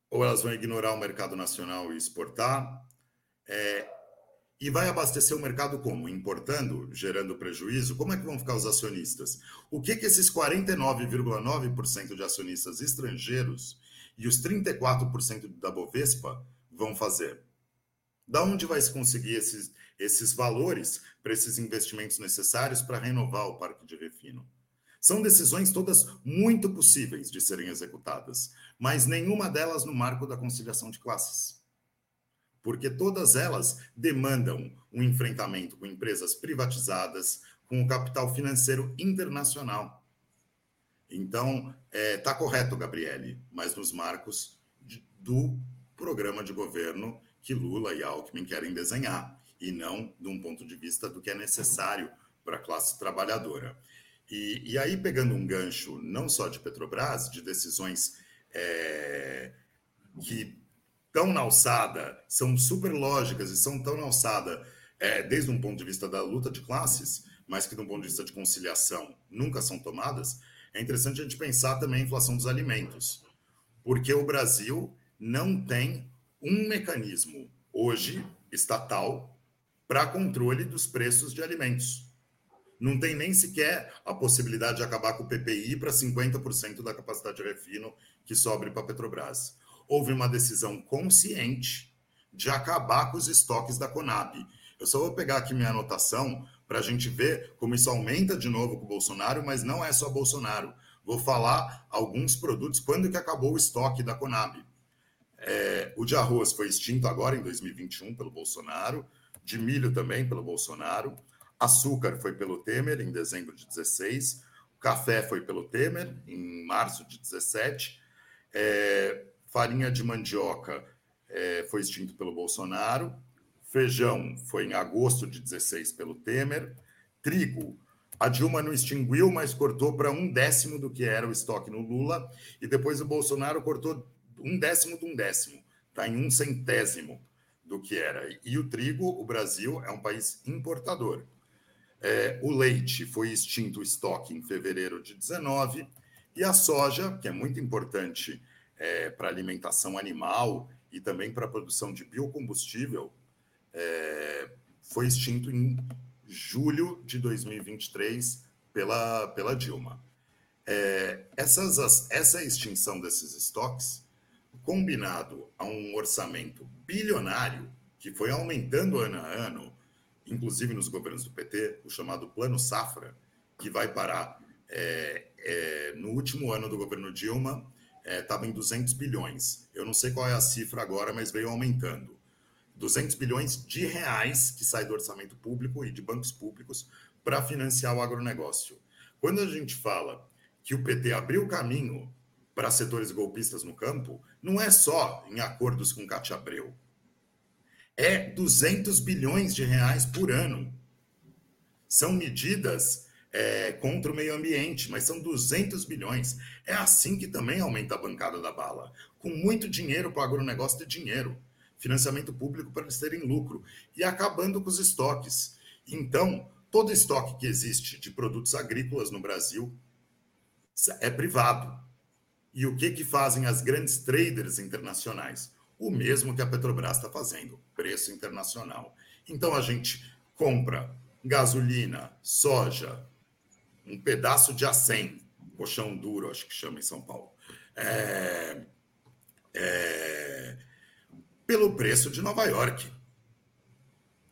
S2: Ou elas vão ignorar o mercado nacional e exportar? É, e vai abastecer o mercado como? Importando, gerando prejuízo? Como é que vão ficar os acionistas? O que, que esses 49,9% de acionistas estrangeiros e os 34% da Bovespa vão fazer? Da onde vai se conseguir esses, esses valores para esses investimentos necessários para renovar o parque de refino? São decisões todas muito possíveis de serem executadas, mas nenhuma delas no marco da conciliação de classes porque todas elas demandam um enfrentamento com empresas privatizadas, com o capital financeiro internacional. Então, está é, tá correto, Gabriele, mas nos marcos de, do programa de governo que Lula e Alckmin querem desenhar, e não de um ponto de vista do que é necessário para a classe trabalhadora. E, e, aí, pegando um gancho não só de Petrobras, de decisões é, que tão na alçada, são super lógicas e são tão na alçada, é, desde um ponto de vista da luta de classes, mas que, de um ponto de vista de conciliação, nunca são tomadas, é interessante a gente pensar também a inflação dos alimentos. Porque o Brasil não tem um mecanismo hoje estatal para controle dos preços de alimentos. Não tem nem sequer a possibilidade de acabar com o PPI para 50% da capacidade de refino que sobre para a Petrobras houve uma decisão consciente de acabar com os estoques da Conab. Eu só vou pegar aqui minha anotação para a gente ver como isso aumenta de novo com o Bolsonaro, mas não é só Bolsonaro. Vou falar alguns produtos, quando que acabou o estoque da Conab. É, o de arroz foi extinto agora em 2021 pelo Bolsonaro, de milho também pelo Bolsonaro, açúcar foi pelo Temer em dezembro de 16, o café foi pelo Temer em março de 17, é, farinha de mandioca é, foi extinto pelo Bolsonaro, feijão foi em agosto de 16 pelo Temer, trigo a Dilma não extinguiu, mas cortou para um décimo do que era o estoque no Lula, e depois o Bolsonaro cortou um décimo de um décimo, está em um centésimo do que era. E o trigo, o Brasil é um país importador. É, o leite foi extinto o estoque em fevereiro de 19, e a soja, que é muito importante é, para alimentação animal e também para a produção de biocombustível, é, foi extinto em julho de 2023 pela, pela Dilma. É, essas, essa extinção desses estoques, combinado a um orçamento bilionário que foi aumentando ano a ano, inclusive nos governos do PT, o chamado Plano Safra, que vai parar é, é, no último ano do governo Dilma estava é, em 200 bilhões. Eu não sei qual é a cifra agora, mas veio aumentando. 200 bilhões de reais que sai do orçamento público e de bancos públicos para financiar o agronegócio. Quando a gente fala que o PT abriu caminho para setores golpistas no campo, não é só em acordos com Cátia Abreu. É 200 bilhões de reais por ano. São medidas é, contra o meio ambiente, mas são 200 bilhões. É assim que também aumenta a bancada da bala. Com muito dinheiro para o agronegócio ter dinheiro. Financiamento público para eles terem lucro. E acabando com os estoques. Então, todo estoque que existe de produtos agrícolas no Brasil é privado. E o que, que fazem as grandes traders internacionais? O mesmo que a Petrobras está fazendo, preço internacional. Então a gente compra gasolina, soja, um pedaço de acém, colchão duro, acho que chama em São Paulo, é, é, pelo preço de Nova York.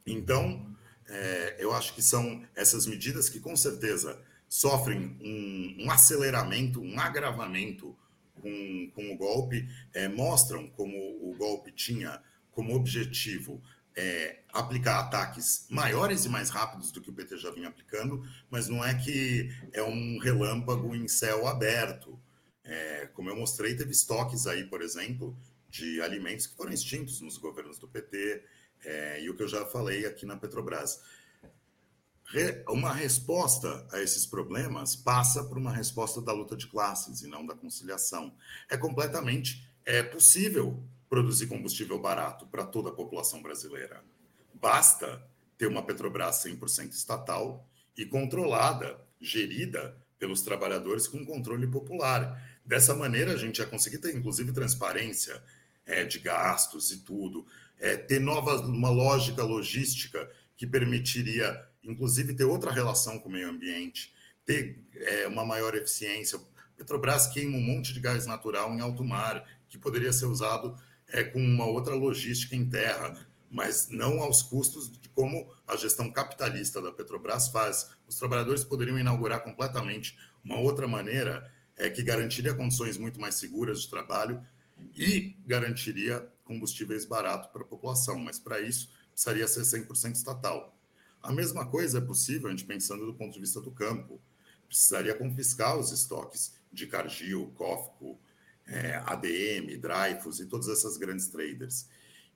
S2: Então, é, eu acho que são essas medidas que, com certeza, sofrem um, um aceleramento, um agravamento com, com o golpe, é, mostram como o golpe tinha como objetivo é, aplicar ataques maiores e mais rápidos do que o PT já vinha aplicando, mas não é que é um relâmpago em céu aberto. É, como eu mostrei, teve estoques aí, por exemplo, de alimentos que foram extintos nos governos do PT, é, e o que eu já falei aqui na Petrobras. Uma resposta a esses problemas passa por uma resposta da luta de classes e não da conciliação. É completamente é possível produzir combustível barato para toda a população brasileira. Basta ter uma Petrobras 100% estatal e controlada, gerida pelos trabalhadores com controle popular. Dessa maneira, a gente ia conseguir ter, inclusive, transparência é, de gastos e tudo, é, ter nova, uma lógica logística que permitiria, inclusive, ter outra relação com o meio ambiente, ter é, uma maior eficiência. Petrobras queima um monte de gás natural em alto mar, que poderia ser usado é, com uma outra logística em terra, mas não aos custos de como a gestão capitalista da Petrobras faz. Os trabalhadores poderiam inaugurar completamente uma outra maneira é, que garantiria condições muito mais seguras de trabalho e garantiria combustíveis baratos para a população, mas para isso precisaria ser 100% estatal. A mesma coisa é possível, a gente pensando do ponto de vista do campo. Precisaria confiscar os estoques de Cargill, Cofco, é, ADM, Dreyfus e todas essas grandes traders.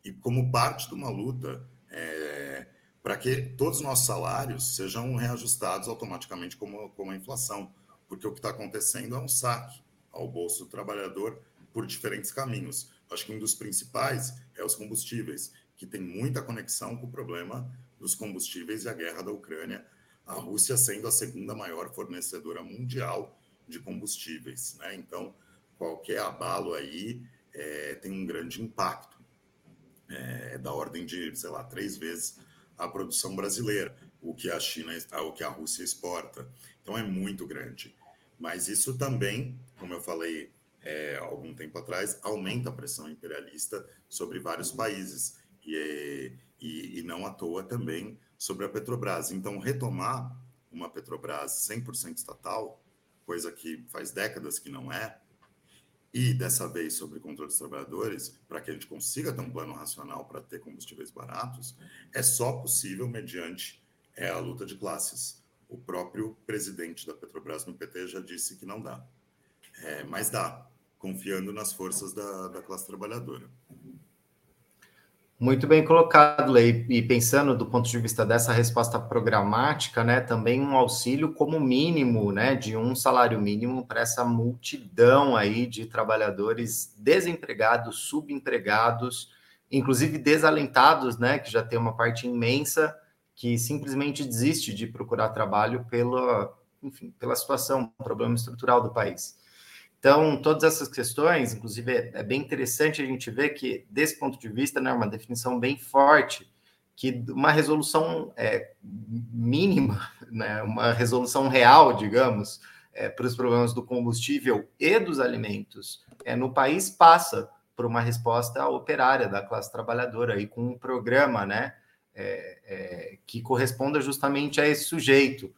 S2: E como parte de uma luta é, para que todos os nossos salários sejam reajustados automaticamente como, como a inflação, porque o que está acontecendo é um saque ao bolso do trabalhador por diferentes caminhos. Acho que um dos principais é os combustíveis, que tem muita conexão com o problema dos combustíveis e a guerra da Ucrânia, a Rússia sendo a segunda maior fornecedora mundial de combustíveis. Né? Então, qualquer abalo aí é, tem um grande impacto, é, da ordem de, sei lá, três vezes a produção brasileira, o que a China, o que a Rússia exporta. Então, é muito grande. Mas isso também, como eu falei é, algum tempo atrás, aumenta a pressão imperialista sobre vários países e, e, e não à toa também sobre a Petrobras. Então, retomar uma Petrobras 100% estatal, coisa que faz décadas que não é, e dessa vez sobre controle dos trabalhadores, para que a gente consiga ter um plano racional para ter combustíveis baratos, é só possível mediante é, a luta de classes. O próprio presidente da Petrobras no PT já disse que não dá. É, mas dá, confiando nas forças da, da classe trabalhadora.
S1: Muito bem colocado, Lei. E pensando do ponto de vista dessa resposta programática, né, também um auxílio como mínimo, né, de um salário mínimo para essa multidão aí de trabalhadores desempregados, subempregados, inclusive desalentados, né, que já tem uma parte imensa que simplesmente desiste de procurar trabalho pela, enfim, pela situação, problema estrutural do país. Então, todas essas questões, inclusive, é, é, bem interessante a gente ver que, desse ponto de vista, né, uma definição bem forte, que uma resolução é, mínima, né, uma resolução real, digamos, é, para os problemas do combustível e dos alimentos é, no país passa por uma resposta operária da classe trabalhadora e com um programa né, é, é que corresponda justamente a esse sujeito.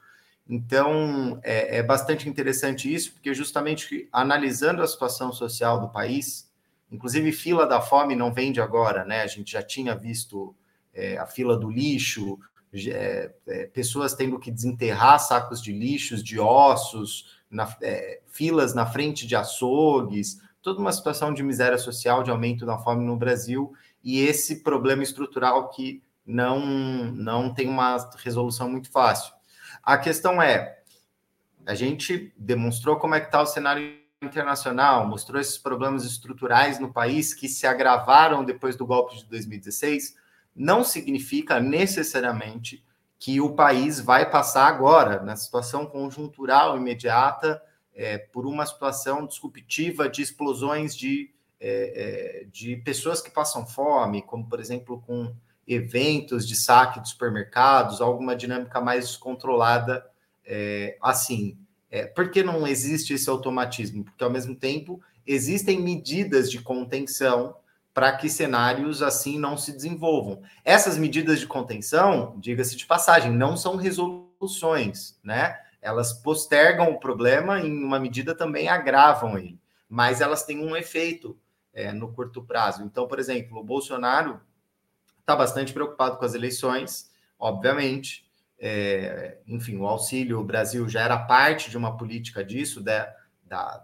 S1: Então, é, é, bastante interessante isso, porque justamente analisando a situação social do país, inclusive fila da fome não vem de agora, né? A gente já tinha visto é, a fila do lixo, é, é, pessoas tendo que desenterrar sacos de lixos, de ossos, na, é, filas na frente de açougues, toda uma situação de miséria social, de aumento da fome no Brasil, e esse problema estrutural que não, não tem uma resolução muito fácil. A questão é, a gente demonstrou como é que está o cenário internacional, mostrou esses problemas estruturais no país que se agravaram depois do golpe de 2016, não significa necessariamente que o país vai passar agora, na situação conjuntural imediata, é, por uma situação disruptiva de explosões de, é, é, de pessoas que passam fome, como, por exemplo, com eventos de saque de supermercados, alguma dinâmica mais descontrolada é, assim. É, por que não existe esse automatismo? Porque, ao mesmo tempo, existem medidas de contenção para que cenários assim não se desenvolvam. Essas medidas de contenção, diga-se de passagem, não são resoluções, né? Elas postergam o problema e, em uma medida, também agravam ele, mas elas têm um efeito é, no curto prazo. Então, por exemplo, o Bolsonaro está bastante preocupado com as eleições, obviamente. É, enfim, o Auxílio Brasil já era parte de uma política disso, da, da,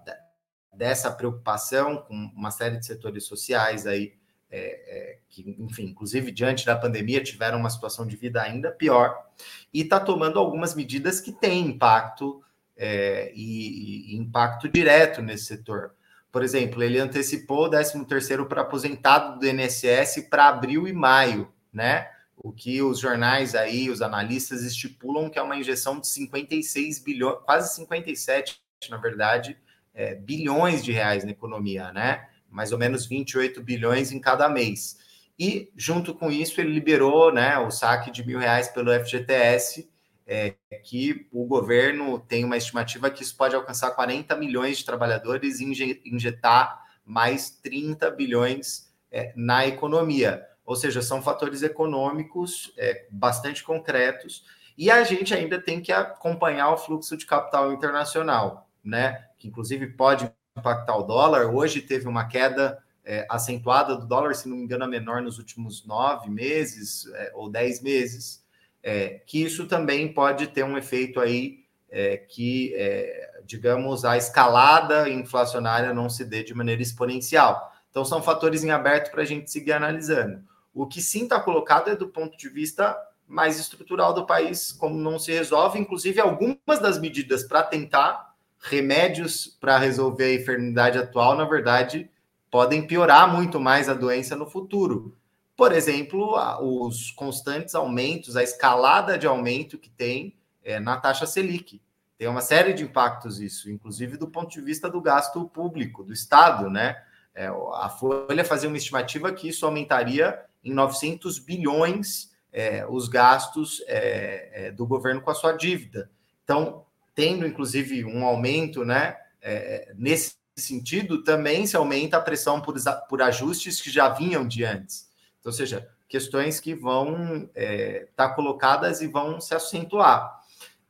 S1: dessa preocupação com uma série de setores sociais aí, é, é, que, enfim, inclusive diante da pandemia tiveram uma situação de vida ainda pior, e está tomando algumas medidas que têm impacto é, e, e impacto direto nesse setor. Por exemplo, ele antecipou o 13 terceiro para aposentado do INSS para abril e maio, né? O que os jornais aí, os analistas estipulam que é uma injeção de 56 bilhões, quase 57, na verdade, é, bilhões de reais na economia, né? Mais ou menos 28 bilhões em cada mês. E, junto com isso, ele liberou né, o saque de mil reais pelo FGTS, é, que o governo tem uma estimativa que isso pode alcançar 40 milhões de trabalhadores e injetar mais 30 bilhões é, na economia. Ou seja, são fatores econômicos é, bastante concretos e a gente ainda tem que acompanhar o fluxo de capital internacional, né? Que inclusive pode impactar o dólar. Hoje teve uma queda é, acentuada do dólar, se não me engano, a menor nos últimos nove meses é, ou dez meses é, que isso também pode ter um efeito aí é, que, é, digamos, a escalada inflacionária não se dê de maneira exponencial. Então, são fatores em aberto para a gente seguir analisando. O que sim está colocado é do ponto de vista mais estrutural do país, como não se resolve, inclusive algumas das medidas para tentar remédios para resolver a enfermidade atual, na verdade, podem piorar muito mais a doença no futuro. Por exemplo, os constantes aumentos, a escalada de aumento que tem é, na taxa Selic. Tem uma série de impactos isso, inclusive do ponto de vista do gasto público, do Estado, né? É, a Folha fazia uma estimativa que isso aumentaria em 900 bilhões é, os gastos é, é, do governo com a sua dívida. Então, tendo inclusive um aumento, né? É, nesse sentido, também se aumenta a pressão por, por ajustes que já vinham de antes. Então, ou seja, questões que vão estar é, tá colocadas e vão se acentuar.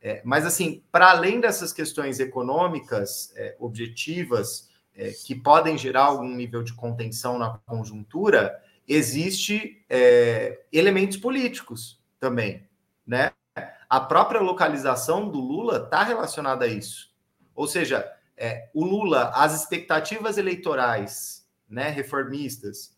S1: É, mas, assim, para além dessas questões econômicas é, objetivas, é, que podem gerar algum nível de contenção na conjuntura, existe é, elementos políticos também, né? A própria localização do Lula está relacionada a isso. Ou seja, é, o Lula, as expectativas eleitorais né, reformistas,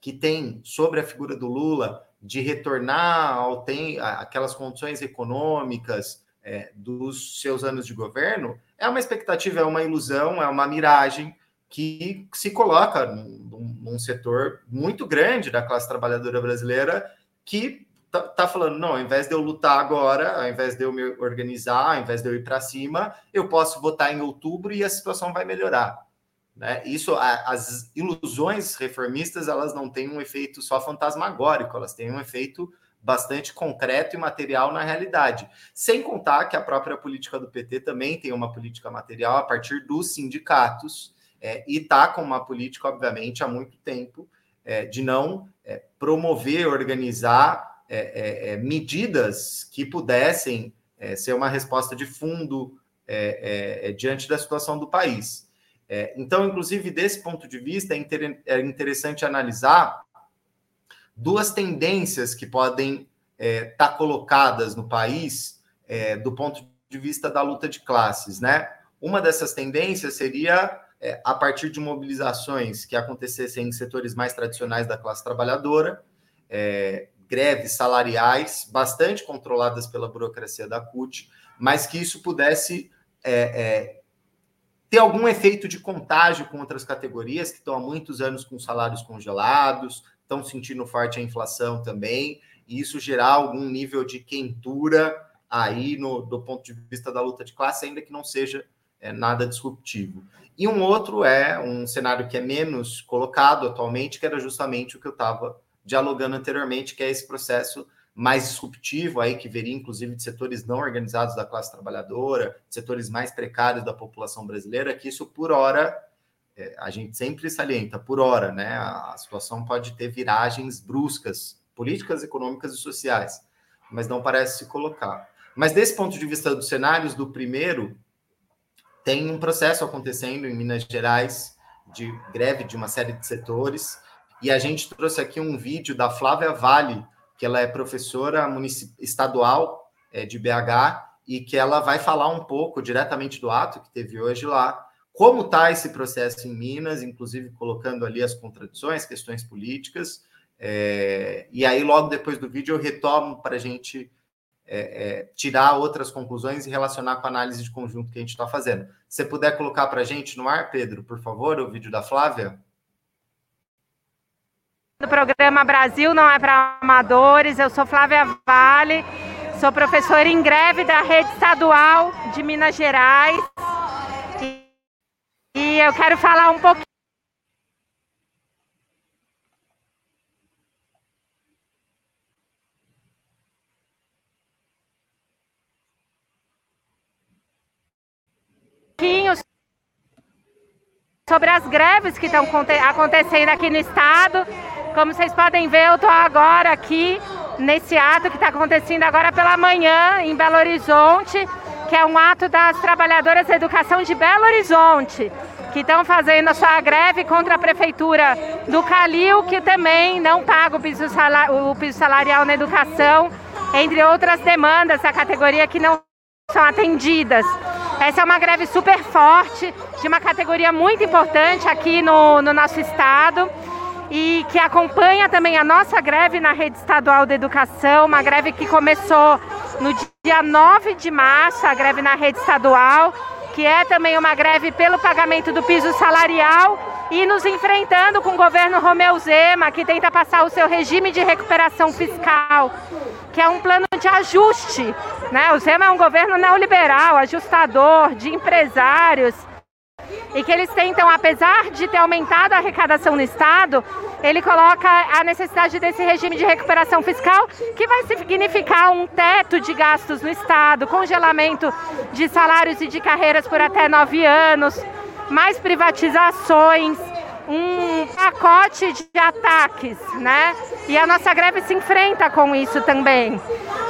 S1: que tem sobre a figura do Lula de retornar ao tem aquelas condições econômicas é, dos seus anos de governo é uma expectativa, é uma ilusão, é uma miragem que se coloca num, num setor muito grande da classe trabalhadora brasileira que tá, tá, falando, não, ao invés de eu lutar agora, ao invés de eu me organizar, ao invés de eu ir para cima, eu posso votar em outubro e a situação vai melhorar. Né? Isso, as ilusões reformistas, elas não têm um efeito só fantasmagórico, elas têm um efeito bastante concreto e material na realidade. Sem contar que a própria política do PT também tem uma política material a partir dos sindicatos é, e está com uma política, obviamente, há muito tempo é, de não é, promover, organizar é, é, é, medidas que pudessem ser uma resposta de fundo diante da situação do país. É, então, inclusive, desse ponto de vista, é, inter, é interessante analisar duas tendências que podem estar é, tá colocadas no país é, do ponto de vista da luta de classes, né? Uma dessas tendências seria é, a partir de mobilizações que acontecessem em setores mais tradicionais da classe trabalhadora, é, greves salariais bastante controladas pela burocracia da CUT, mas que isso pudesse é, ter algum efeito de contágio com outras categorias que estão há muitos anos com salários congelados, estão sentindo forte a inflação também, e isso gerar algum nível de quentura aí no, do ponto de vista da luta de classe, ainda que não seja é, nada disruptivo. E um outro é um cenário que é menos colocado atualmente, que era justamente o que eu estava dialogando anteriormente, que é esse processo mais disruptivo aí, que veria inclusive de setores não organizados da classe trabalhadora, setores mais precários da população brasileira, que isso por hora, é, a gente sempre salienta, por hora, né? A, situação pode ter viragens bruscas, políticas, econômicas e sociais, mas não parece se colocar. Mas desse ponto de vista dos cenários do primeiro, tem um processo acontecendo em Minas Gerais de greve de uma série de setores, e a gente trouxe aqui um vídeo da Flávia Vale, que ela é professora estadual é, de BH e que ela vai falar um pouco diretamente do ato que teve hoje lá, como está esse processo em Minas, inclusive colocando ali as contradições, questões políticas. É, e aí, logo depois do vídeo, eu retomo para a gente é, é, tirar outras conclusões e relacionar com a análise de conjunto que a gente está fazendo. Se você puder colocar para a gente no ar, Pedro, por favor, o vídeo da Flávia.
S3: Do programa Brasil não é para amadores, eu sou Flávia Vale, sou professora em greve da rede estadual de Minas Gerais e, e eu quero falar um pouquinho sobre as greves que estão acontecendo aqui no estado. Como vocês podem ver, eu estou agora aqui nesse ato que está acontecendo agora pela manhã em Belo Horizonte, que é um ato das trabalhadoras da educação de Belo Horizonte, que estão fazendo a sua greve contra a prefeitura do Calil, que também não paga o piso, o piso salarial na educação, entre outras demandas da categoria que não são atendidas. Essa é uma greve super forte, de uma categoria muito importante aqui no, no nosso estado e que acompanha também a nossa greve na rede estadual de educação, uma greve que começou no dia 9 de março, a greve na rede estadual, que é também uma greve pelo pagamento do piso salarial e nos enfrentando com o governo Romeu Zema, que tenta passar o seu regime de recuperação fiscal, que é um plano de ajuste. Né? O Zema é um governo neoliberal, ajustador de empresários, e que eles tentam, apesar de ter aumentado a arrecadação no Estado, ele coloca a necessidade desse regime de recuperação fiscal, que vai significar um teto de gastos no Estado, congelamento de salários e de carreiras por até nove anos, mais privatizações, um pacote de ataques, né? E a nossa greve se enfrenta com isso também.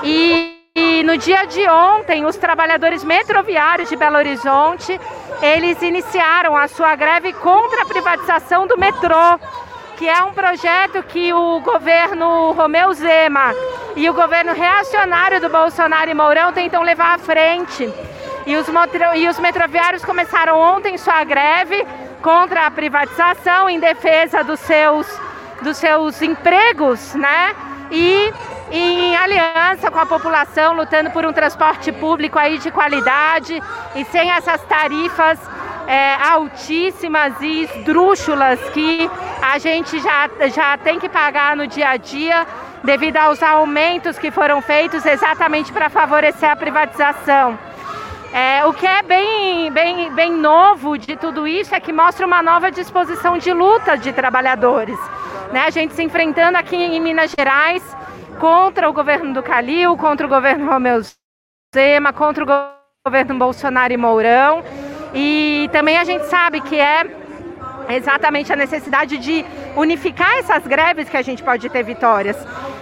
S3: E, e no dia de ontem, os trabalhadores metroviários de Belo Horizonte, eles iniciaram a sua greve contra a privatização do metrô, que é um projeto que o governo Romeu Zema e o governo reacionário do Bolsonaro e Mourão tentam levar à frente. E os, e os metroviários começaram ontem sua greve contra a privatização, em defesa dos seus, dos seus empregos, né? E, em aliança com a população, lutando por um transporte público aí de qualidade e sem essas tarifas é, altíssimas e esdrúxulas que a gente já, já tem que pagar no dia a dia devido aos aumentos que foram feitos exatamente para favorecer a privatização. É, o que é bem, bem, bem novo de tudo isso é que mostra uma nova disposição de luta de trabalhadores. Né? A gente se enfrentando aqui em Minas Gerais contra o governo do Calil, contra o governo Romeu Zema, contra o governo Bolsonaro e Mourão. E também a gente sabe que é exatamente a necessidade de unificar essas greves que a gente pode ter vitórias,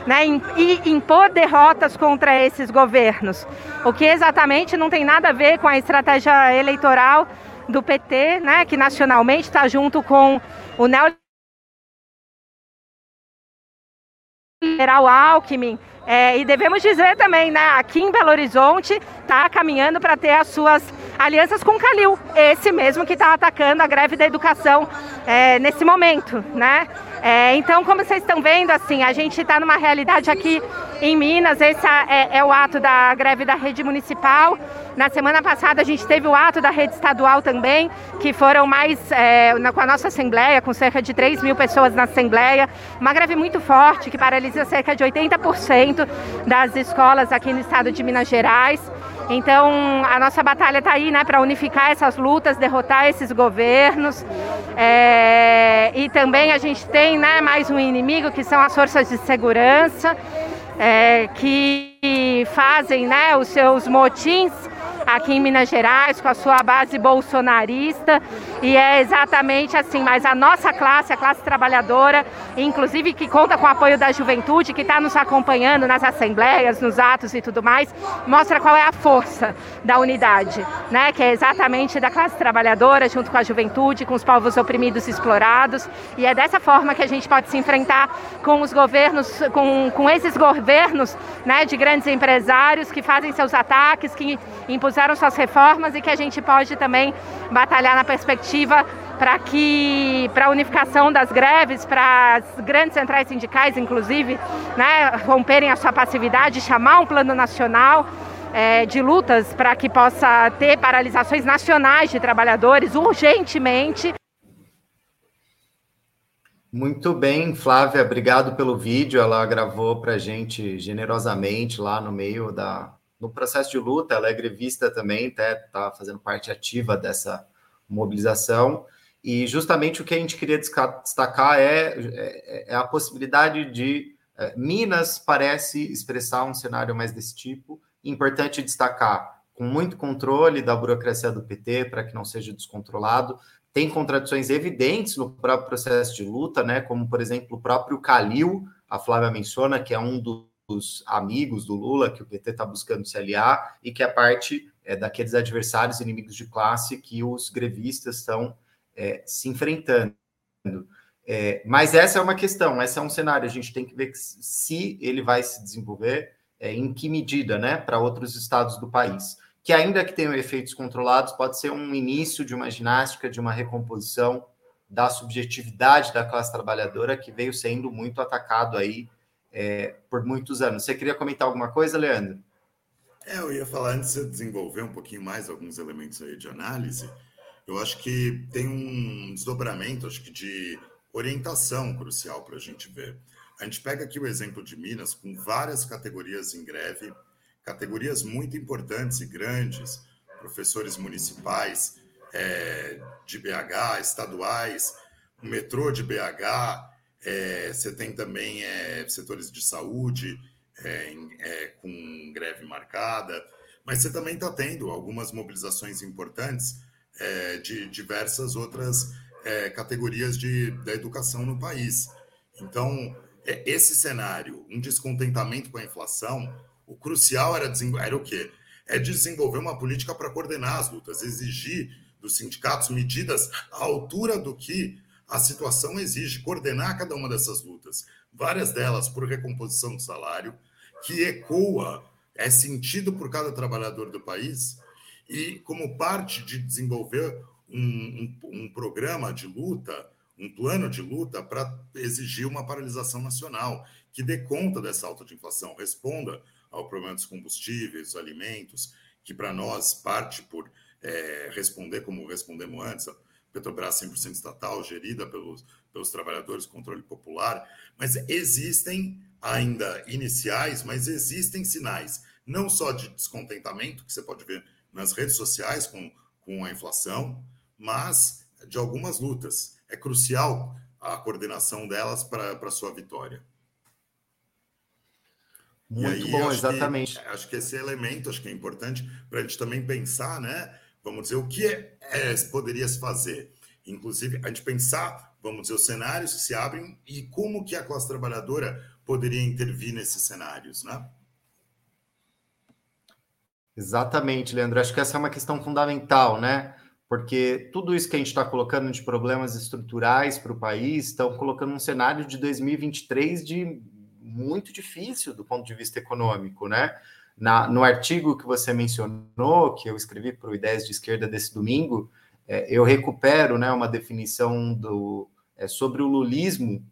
S3: né? E impor derrotas contra esses governos. O que exatamente não tem nada a ver com a estratégia eleitoral do PT, né? Que nacionalmente está junto com o neoliberal Alckmin. É, e devemos dizer também, né, aqui em Belo Horizonte está caminhando para ter as suas alianças com o Calil, esse mesmo que está atacando a greve da educação é, nesse momento, né? É, então, como vocês estão vendo, assim, a gente está numa realidade aqui em Minas, esse é, é, o ato da greve da rede municipal. Na semana passada a gente teve o ato da rede estadual também, que foram mais é, na, com a nossa Assembleia, com cerca de 3 mil pessoas na Assembleia. Uma greve muito forte, que paralisa cerca de 80% das escolas aqui no estado de Minas Gerais. Então, a nossa batalha está aí né, para unificar essas lutas, derrotar esses governos. É, e também a gente tem né, mais um inimigo, que são as forças de segurança, é, que fazem né, os seus motins aqui em Minas Gerais, com a sua base bolsonarista, e é exatamente assim. Mas a nossa classe, a classe trabalhadora, inclusive que conta com o apoio da juventude, que está nos acompanhando nas assembleias, nos atos e tudo mais, mostra qual é a força da unidade, né? Que é exatamente da classe trabalhadora, junto com a juventude, com os povos oprimidos e explorados, e é dessa forma que a gente pode se enfrentar com os governos, com, com esses governos, né? De grandes empresários que fazem seus ataques, que impuseram suas reformas e que a gente pode também batalhar na perspectiva para que para a unificação das greves, para as grandes centrais sindicais, inclusive, né, romperem a sua passividade, chamar um plano nacional é, de lutas para que possa ter paralisações nacionais de trabalhadores urgentemente.
S1: Muito bem, Flávia, obrigado pelo vídeo. Ela gravou para a gente generosamente lá no meio da no processo de luta. Ela é grevista também, está tá fazendo parte ativa dessa mobilização. E justamente o que a gente queria destacar é, é, é a possibilidade de é, Minas parece expressar um cenário mais desse tipo. Importante destacar, com muito controle da burocracia do PT para que não seja descontrolado. Tem contradições evidentes no próprio processo de luta, né? Como por exemplo o próprio Calil, a Flávia menciona, que é um dos amigos do Lula que o PT está buscando se aliar e que é parte é, daqueles adversários inimigos de classe que os grevistas estão é, se enfrentando. É, mas essa é uma questão, esse é um cenário. A gente tem que ver se ele vai se desenvolver, é, em que medida, né, para outros estados do país. Que ainda que tenham efeitos controlados, pode ser um início de uma ginástica, de uma recomposição da subjetividade da classe trabalhadora que veio sendo muito atacado aí é, por muitos anos. Você queria comentar alguma coisa, Leandro?
S2: É, eu ia falar antes de desenvolver um pouquinho mais alguns elementos aí de análise. Eu acho que tem um desdobramento, acho que de orientação crucial para a gente ver. A gente pega aqui o exemplo de Minas, com várias categorias em greve, categorias muito importantes e grandes, professores municipais é, de BH, estaduais, o metrô de BH, é, você tem também é, setores de saúde é, é, com greve marcada, mas você também está tendo algumas mobilizações importantes é, de diversas outras categorias de, da educação no país. Então, esse cenário, um descontentamento com a inflação, o crucial era, era o quê? É desenvolver uma política para coordenar as lutas, exigir dos sindicatos medidas à altura do que a situação exige, coordenar cada uma dessas lutas, várias delas por recomposição do salário, que ecoa, é sentido por cada trabalhador do país, e como parte de desenvolver um, um, um programa de luta, um plano de luta para exigir uma paralisação nacional que dê conta dessa alta de inflação, responda ao problema dos combustíveis, dos alimentos, que para nós parte por é, responder como respondemos antes, a Petrobras 100% estatal, gerida pelos, pelos trabalhadores, controle popular, mas existem ainda iniciais, mas existem sinais, não só de descontentamento, que você pode ver nas redes sociais com, com a inflação, mas de algumas lutas. É crucial a coordenação delas para a sua vitória.
S1: Muito aí, bom, acho exatamente.
S2: Que, acho que esse elemento acho que é importante para a gente também pensar, né? Vamos dizer, o que é, é, poderia se fazer? Inclusive, a gente pensar, vamos dizer, os cenários que se abrem e como que a classe trabalhadora poderia intervir nesses cenários, né?
S1: Exatamente, Leandro. Acho que essa é uma questão fundamental, né? Porque tudo isso que a gente está colocando de problemas estruturais para o país estão colocando um cenário de 2023 de muito difícil do ponto de vista econômico, né? Na, no artigo que você mencionou, que eu escrevi para o Ideias de Esquerda desse domingo, é, eu recupero né, uma definição do, é, sobre o lulismo,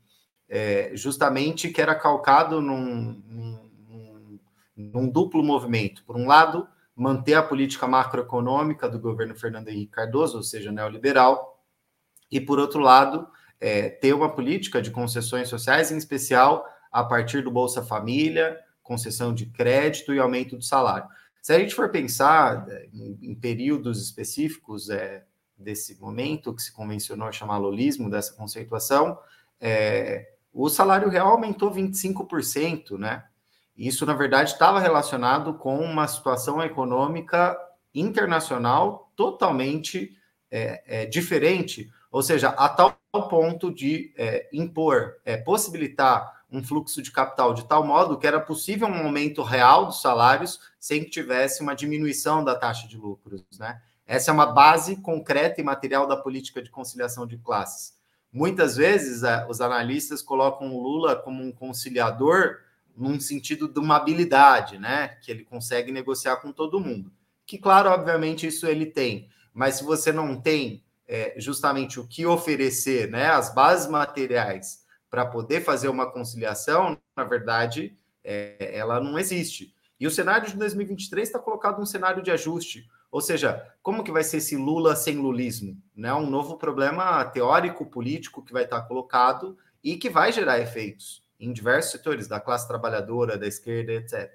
S1: é, justamente que era calcado num, num, num duplo movimento. Por um lado, manter a política macroeconômica do governo Fernando Henrique Cardoso, ou seja, neoliberal, e, por outro lado, é, ter uma política de concessões sociais, em especial a partir do Bolsa Família, concessão de crédito e aumento do salário. Se a gente for pensar é, em, períodos específicos é, desse momento, que se convencionou chamar lolismo, dessa conceituação, é, o salário real aumentou 25%, né? Isso, na verdade, estava relacionado com uma situação econômica internacional totalmente é, é, diferente, ou seja, a tal ponto de é, impor, é, possibilitar um fluxo de capital de tal modo que era possível um aumento real dos salários sem que tivesse uma diminuição da taxa de lucros, né? Essa é uma base concreta e material da política de conciliação de classes. Muitas vezes, é, os analistas colocam o Lula como um conciliador num sentido de uma habilidade, né? Que ele consegue negociar com todo mundo. que, claro, obviamente, isso ele tem. Mas se você não tem é, justamente o que oferecer, né, as bases materiais para poder fazer uma conciliação, na verdade, é, ela não existe. E o cenário de 2023 está colocado um cenário de ajuste. Ou seja, como que vai ser esse Lula sem lulismo? Né? Um novo problema teórico, político que vai estar colocado e que vai gerar efeitos em diversos setores, da classe trabalhadora, da esquerda, etc.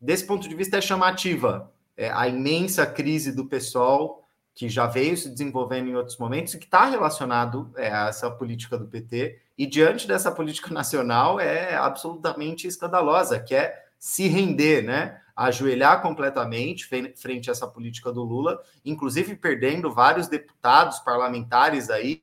S1: Desse ponto de vista, é chamativa é, a imensa crise do pessoal que já veio se desenvolvendo em outros momentos e que está relacionado é, a essa política do PT. E diante dessa política nacional é absolutamente escandalosa, que é se render, né? ajoelhar completamente frente a essa política do Lula, inclusive perdendo vários deputados parlamentares aí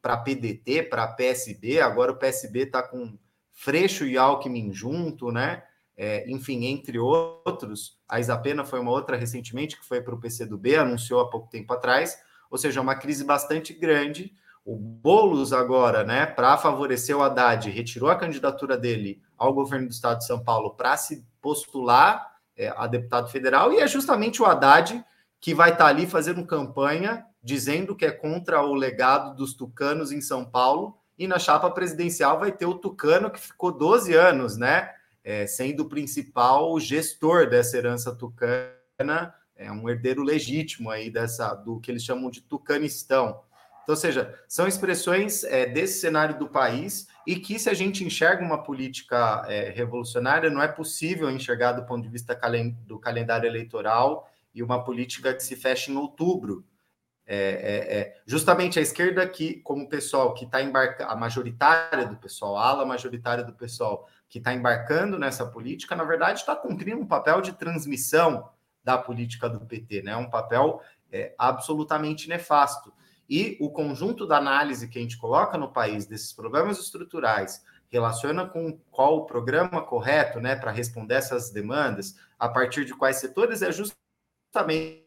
S1: para PDT, para PSB. Agora o PSB está com Freixo e Alckmin junto, né? É, enfim, entre outros. A Isapena foi uma outra recentemente que foi para o PCdoB, anunciou há pouco tempo atrás. Ou seja, uma crise bastante grande. O Boulos agora, né, para favorecer o Haddad, retirou a candidatura dele ao governo do estado de São Paulo para se postular é, a deputado federal, e é justamente o Haddad que vai estar tá ali fazendo campanha dizendo que é contra o legado dos tucanos em São Paulo, e na chapa presidencial vai ter o tucano que ficou 12 anos, né? É, sendo o principal gestor dessa herança tucana, é um herdeiro legítimo aí dessa do que eles chamam de tucanistão. Então, ou seja, são expressões é, desse cenário do país e que, se a gente enxerga uma política é, revolucionária, não é possível enxergar do ponto de vista calen do calendário eleitoral e uma política que se fecha em outubro. É, é, é justamente a esquerda que, como o pessoal que está embarcando, a majoritária do pessoal, a ala majoritária do pessoal que está embarcando nessa política, na verdade, está cumprindo um papel de transmissão da política do PT, né? Um papel é, absolutamente nefasto. E o conjunto da análise que a gente coloca no país desses problemas estruturais relaciona com qual o programa correto né, para responder essas demandas, a partir de quais setores, é justamente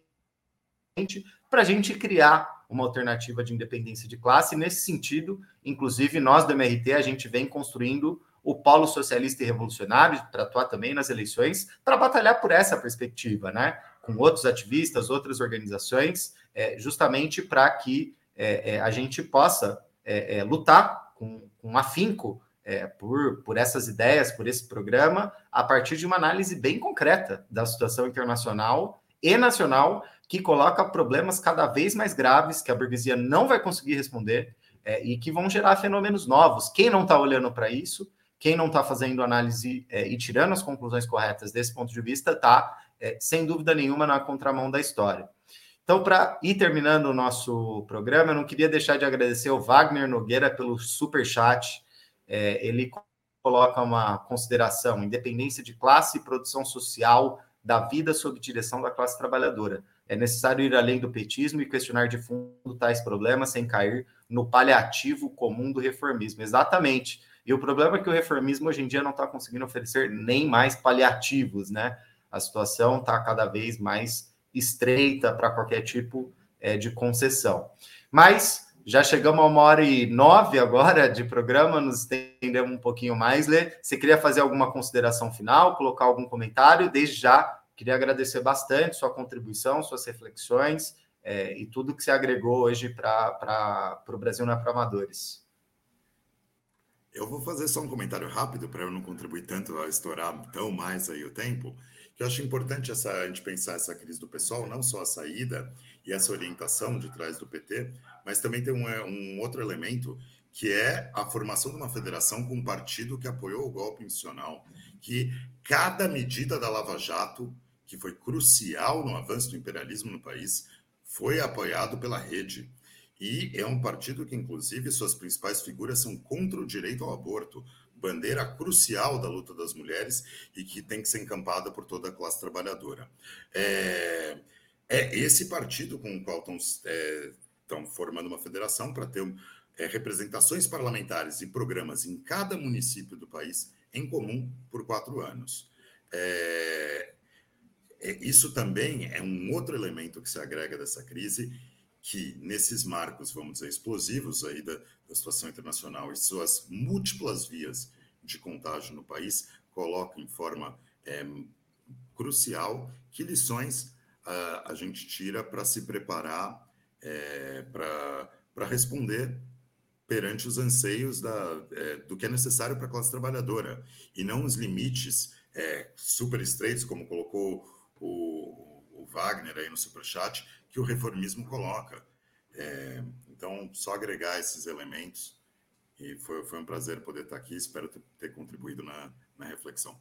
S1: para a gente criar uma alternativa de independência de classe. nesse sentido, inclusive, nós do MRT, a gente vem construindo o Polo Socialista e Revolucionário, para atuar também nas eleições, para batalhar por essa perspectiva, né? Com outros ativistas, outras organizações, é, justamente para que é, é, a gente possa é, é, lutar com, com afinco é, por, por essas ideias, por esse programa, a partir de uma análise bem concreta da situação internacional e nacional, que coloca problemas cada vez mais graves que a burguesia não vai conseguir responder e que vão gerar fenômenos novos. Quem não está olhando para isso quem não está fazendo análise é, e tirando as conclusões corretas desse ponto de vista está, é, sem dúvida nenhuma, na contramão da história. Então, para ir terminando o nosso programa, eu não queria deixar de agradecer ao Wagner Nogueira pelo super chat. É, ele coloca uma consideração: independência de classe e produção social da vida sob direção da classe trabalhadora. É necessário ir além do petismo e questionar de fundo tais problemas sem cair no paliativo comum do reformismo. Exatamente. E o problema é que o reformismo hoje em dia não está conseguindo oferecer nem mais paliativos, né? A situação está cada vez mais estreita para qualquer tipo é, de concessão. Mas já chegamos a uma hora e nove agora de programa, nos estendemos um pouquinho mais, Lê. Você queria fazer alguma consideração final, colocar algum comentário? Desde já, queria agradecer bastante sua contribuição, suas reflexões é, e tudo que você agregou hoje para o Brasil não é para amadores.
S2: Eu vou fazer só um comentário rápido para eu não contribuir tanto a estourar tão mais aí o tempo, que eu acho importante essa, a gente pensar essa crise do pessoal, não só a saída e essa orientação de trás do PT, mas também tem um, é, um outro elemento que é a formação de uma federação com um partido que apoiou o golpe institucional, que cada medida da Lava Jato, que foi crucial no avanço do imperialismo no país, foi apoiado pela rede. E é um partido que, inclusive, suas principais figuras são contra o direito ao aborto, bandeira crucial da luta das mulheres e que tem que ser encampada por toda a classe trabalhadora. É, é esse partido com o qual estão, é, formando uma federação para ter é, representações parlamentares e programas em cada município do país em comum por quatro anos. É, é isso também é um outro elemento que se agrega dessa crise que nesses marcos, vamos dizer, explosivos aí da, da situação internacional e suas múltiplas vias de contágio no país, coloca em forma é, crucial que lições a, a gente tira para se preparar é, para responder perante os anseios da, é, do que é necessário para a classe trabalhadora e não os limites é, super estreitos, como colocou o, o, Wagner aí no superchat, que o reformismo coloca. É, então, só agregar esses elementos e foi, foi um prazer poder estar aqui. Espero ter, contribuído na, na reflexão.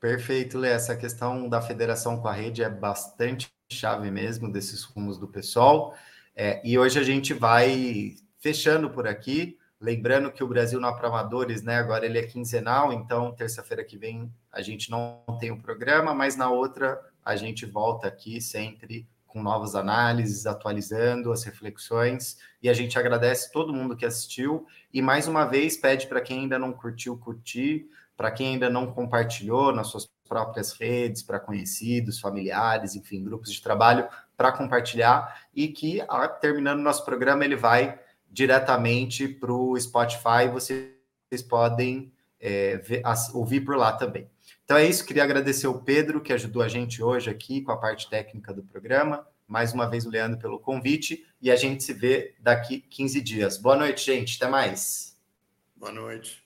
S1: Perfeito, Lê. Essa questão da federação com a rede é bastante chave mesmo desses rumos do pessoal. É, e hoje a gente vai fechando por aqui. Lembrando que o Brasil no Apromadores, né? Agora ele é quinzenal, então terça-feira que vem a gente não tem o um programa, mas na outra a gente volta aqui sempre com novas análises, atualizando as reflexões. E a gente agradece todo mundo que assistiu. E mais uma vez pede para quem ainda não curtiu, curtir, para quem ainda não compartilhou nas suas próprias redes, para conhecidos, familiares, enfim, grupos de trabalho, para compartilhar. E que, terminando nosso programa, ele vai diretamente para o Spotify. Vocês podem é, ver, ouvir por lá também. Então é isso, queria agradecer o Pedro, que ajudou a gente hoje aqui com a parte técnica do programa. Mais uma vez, o Leandro, pelo convite. E a gente se vê daqui 15 dias. Boa noite, gente. Até mais.
S2: Boa noite.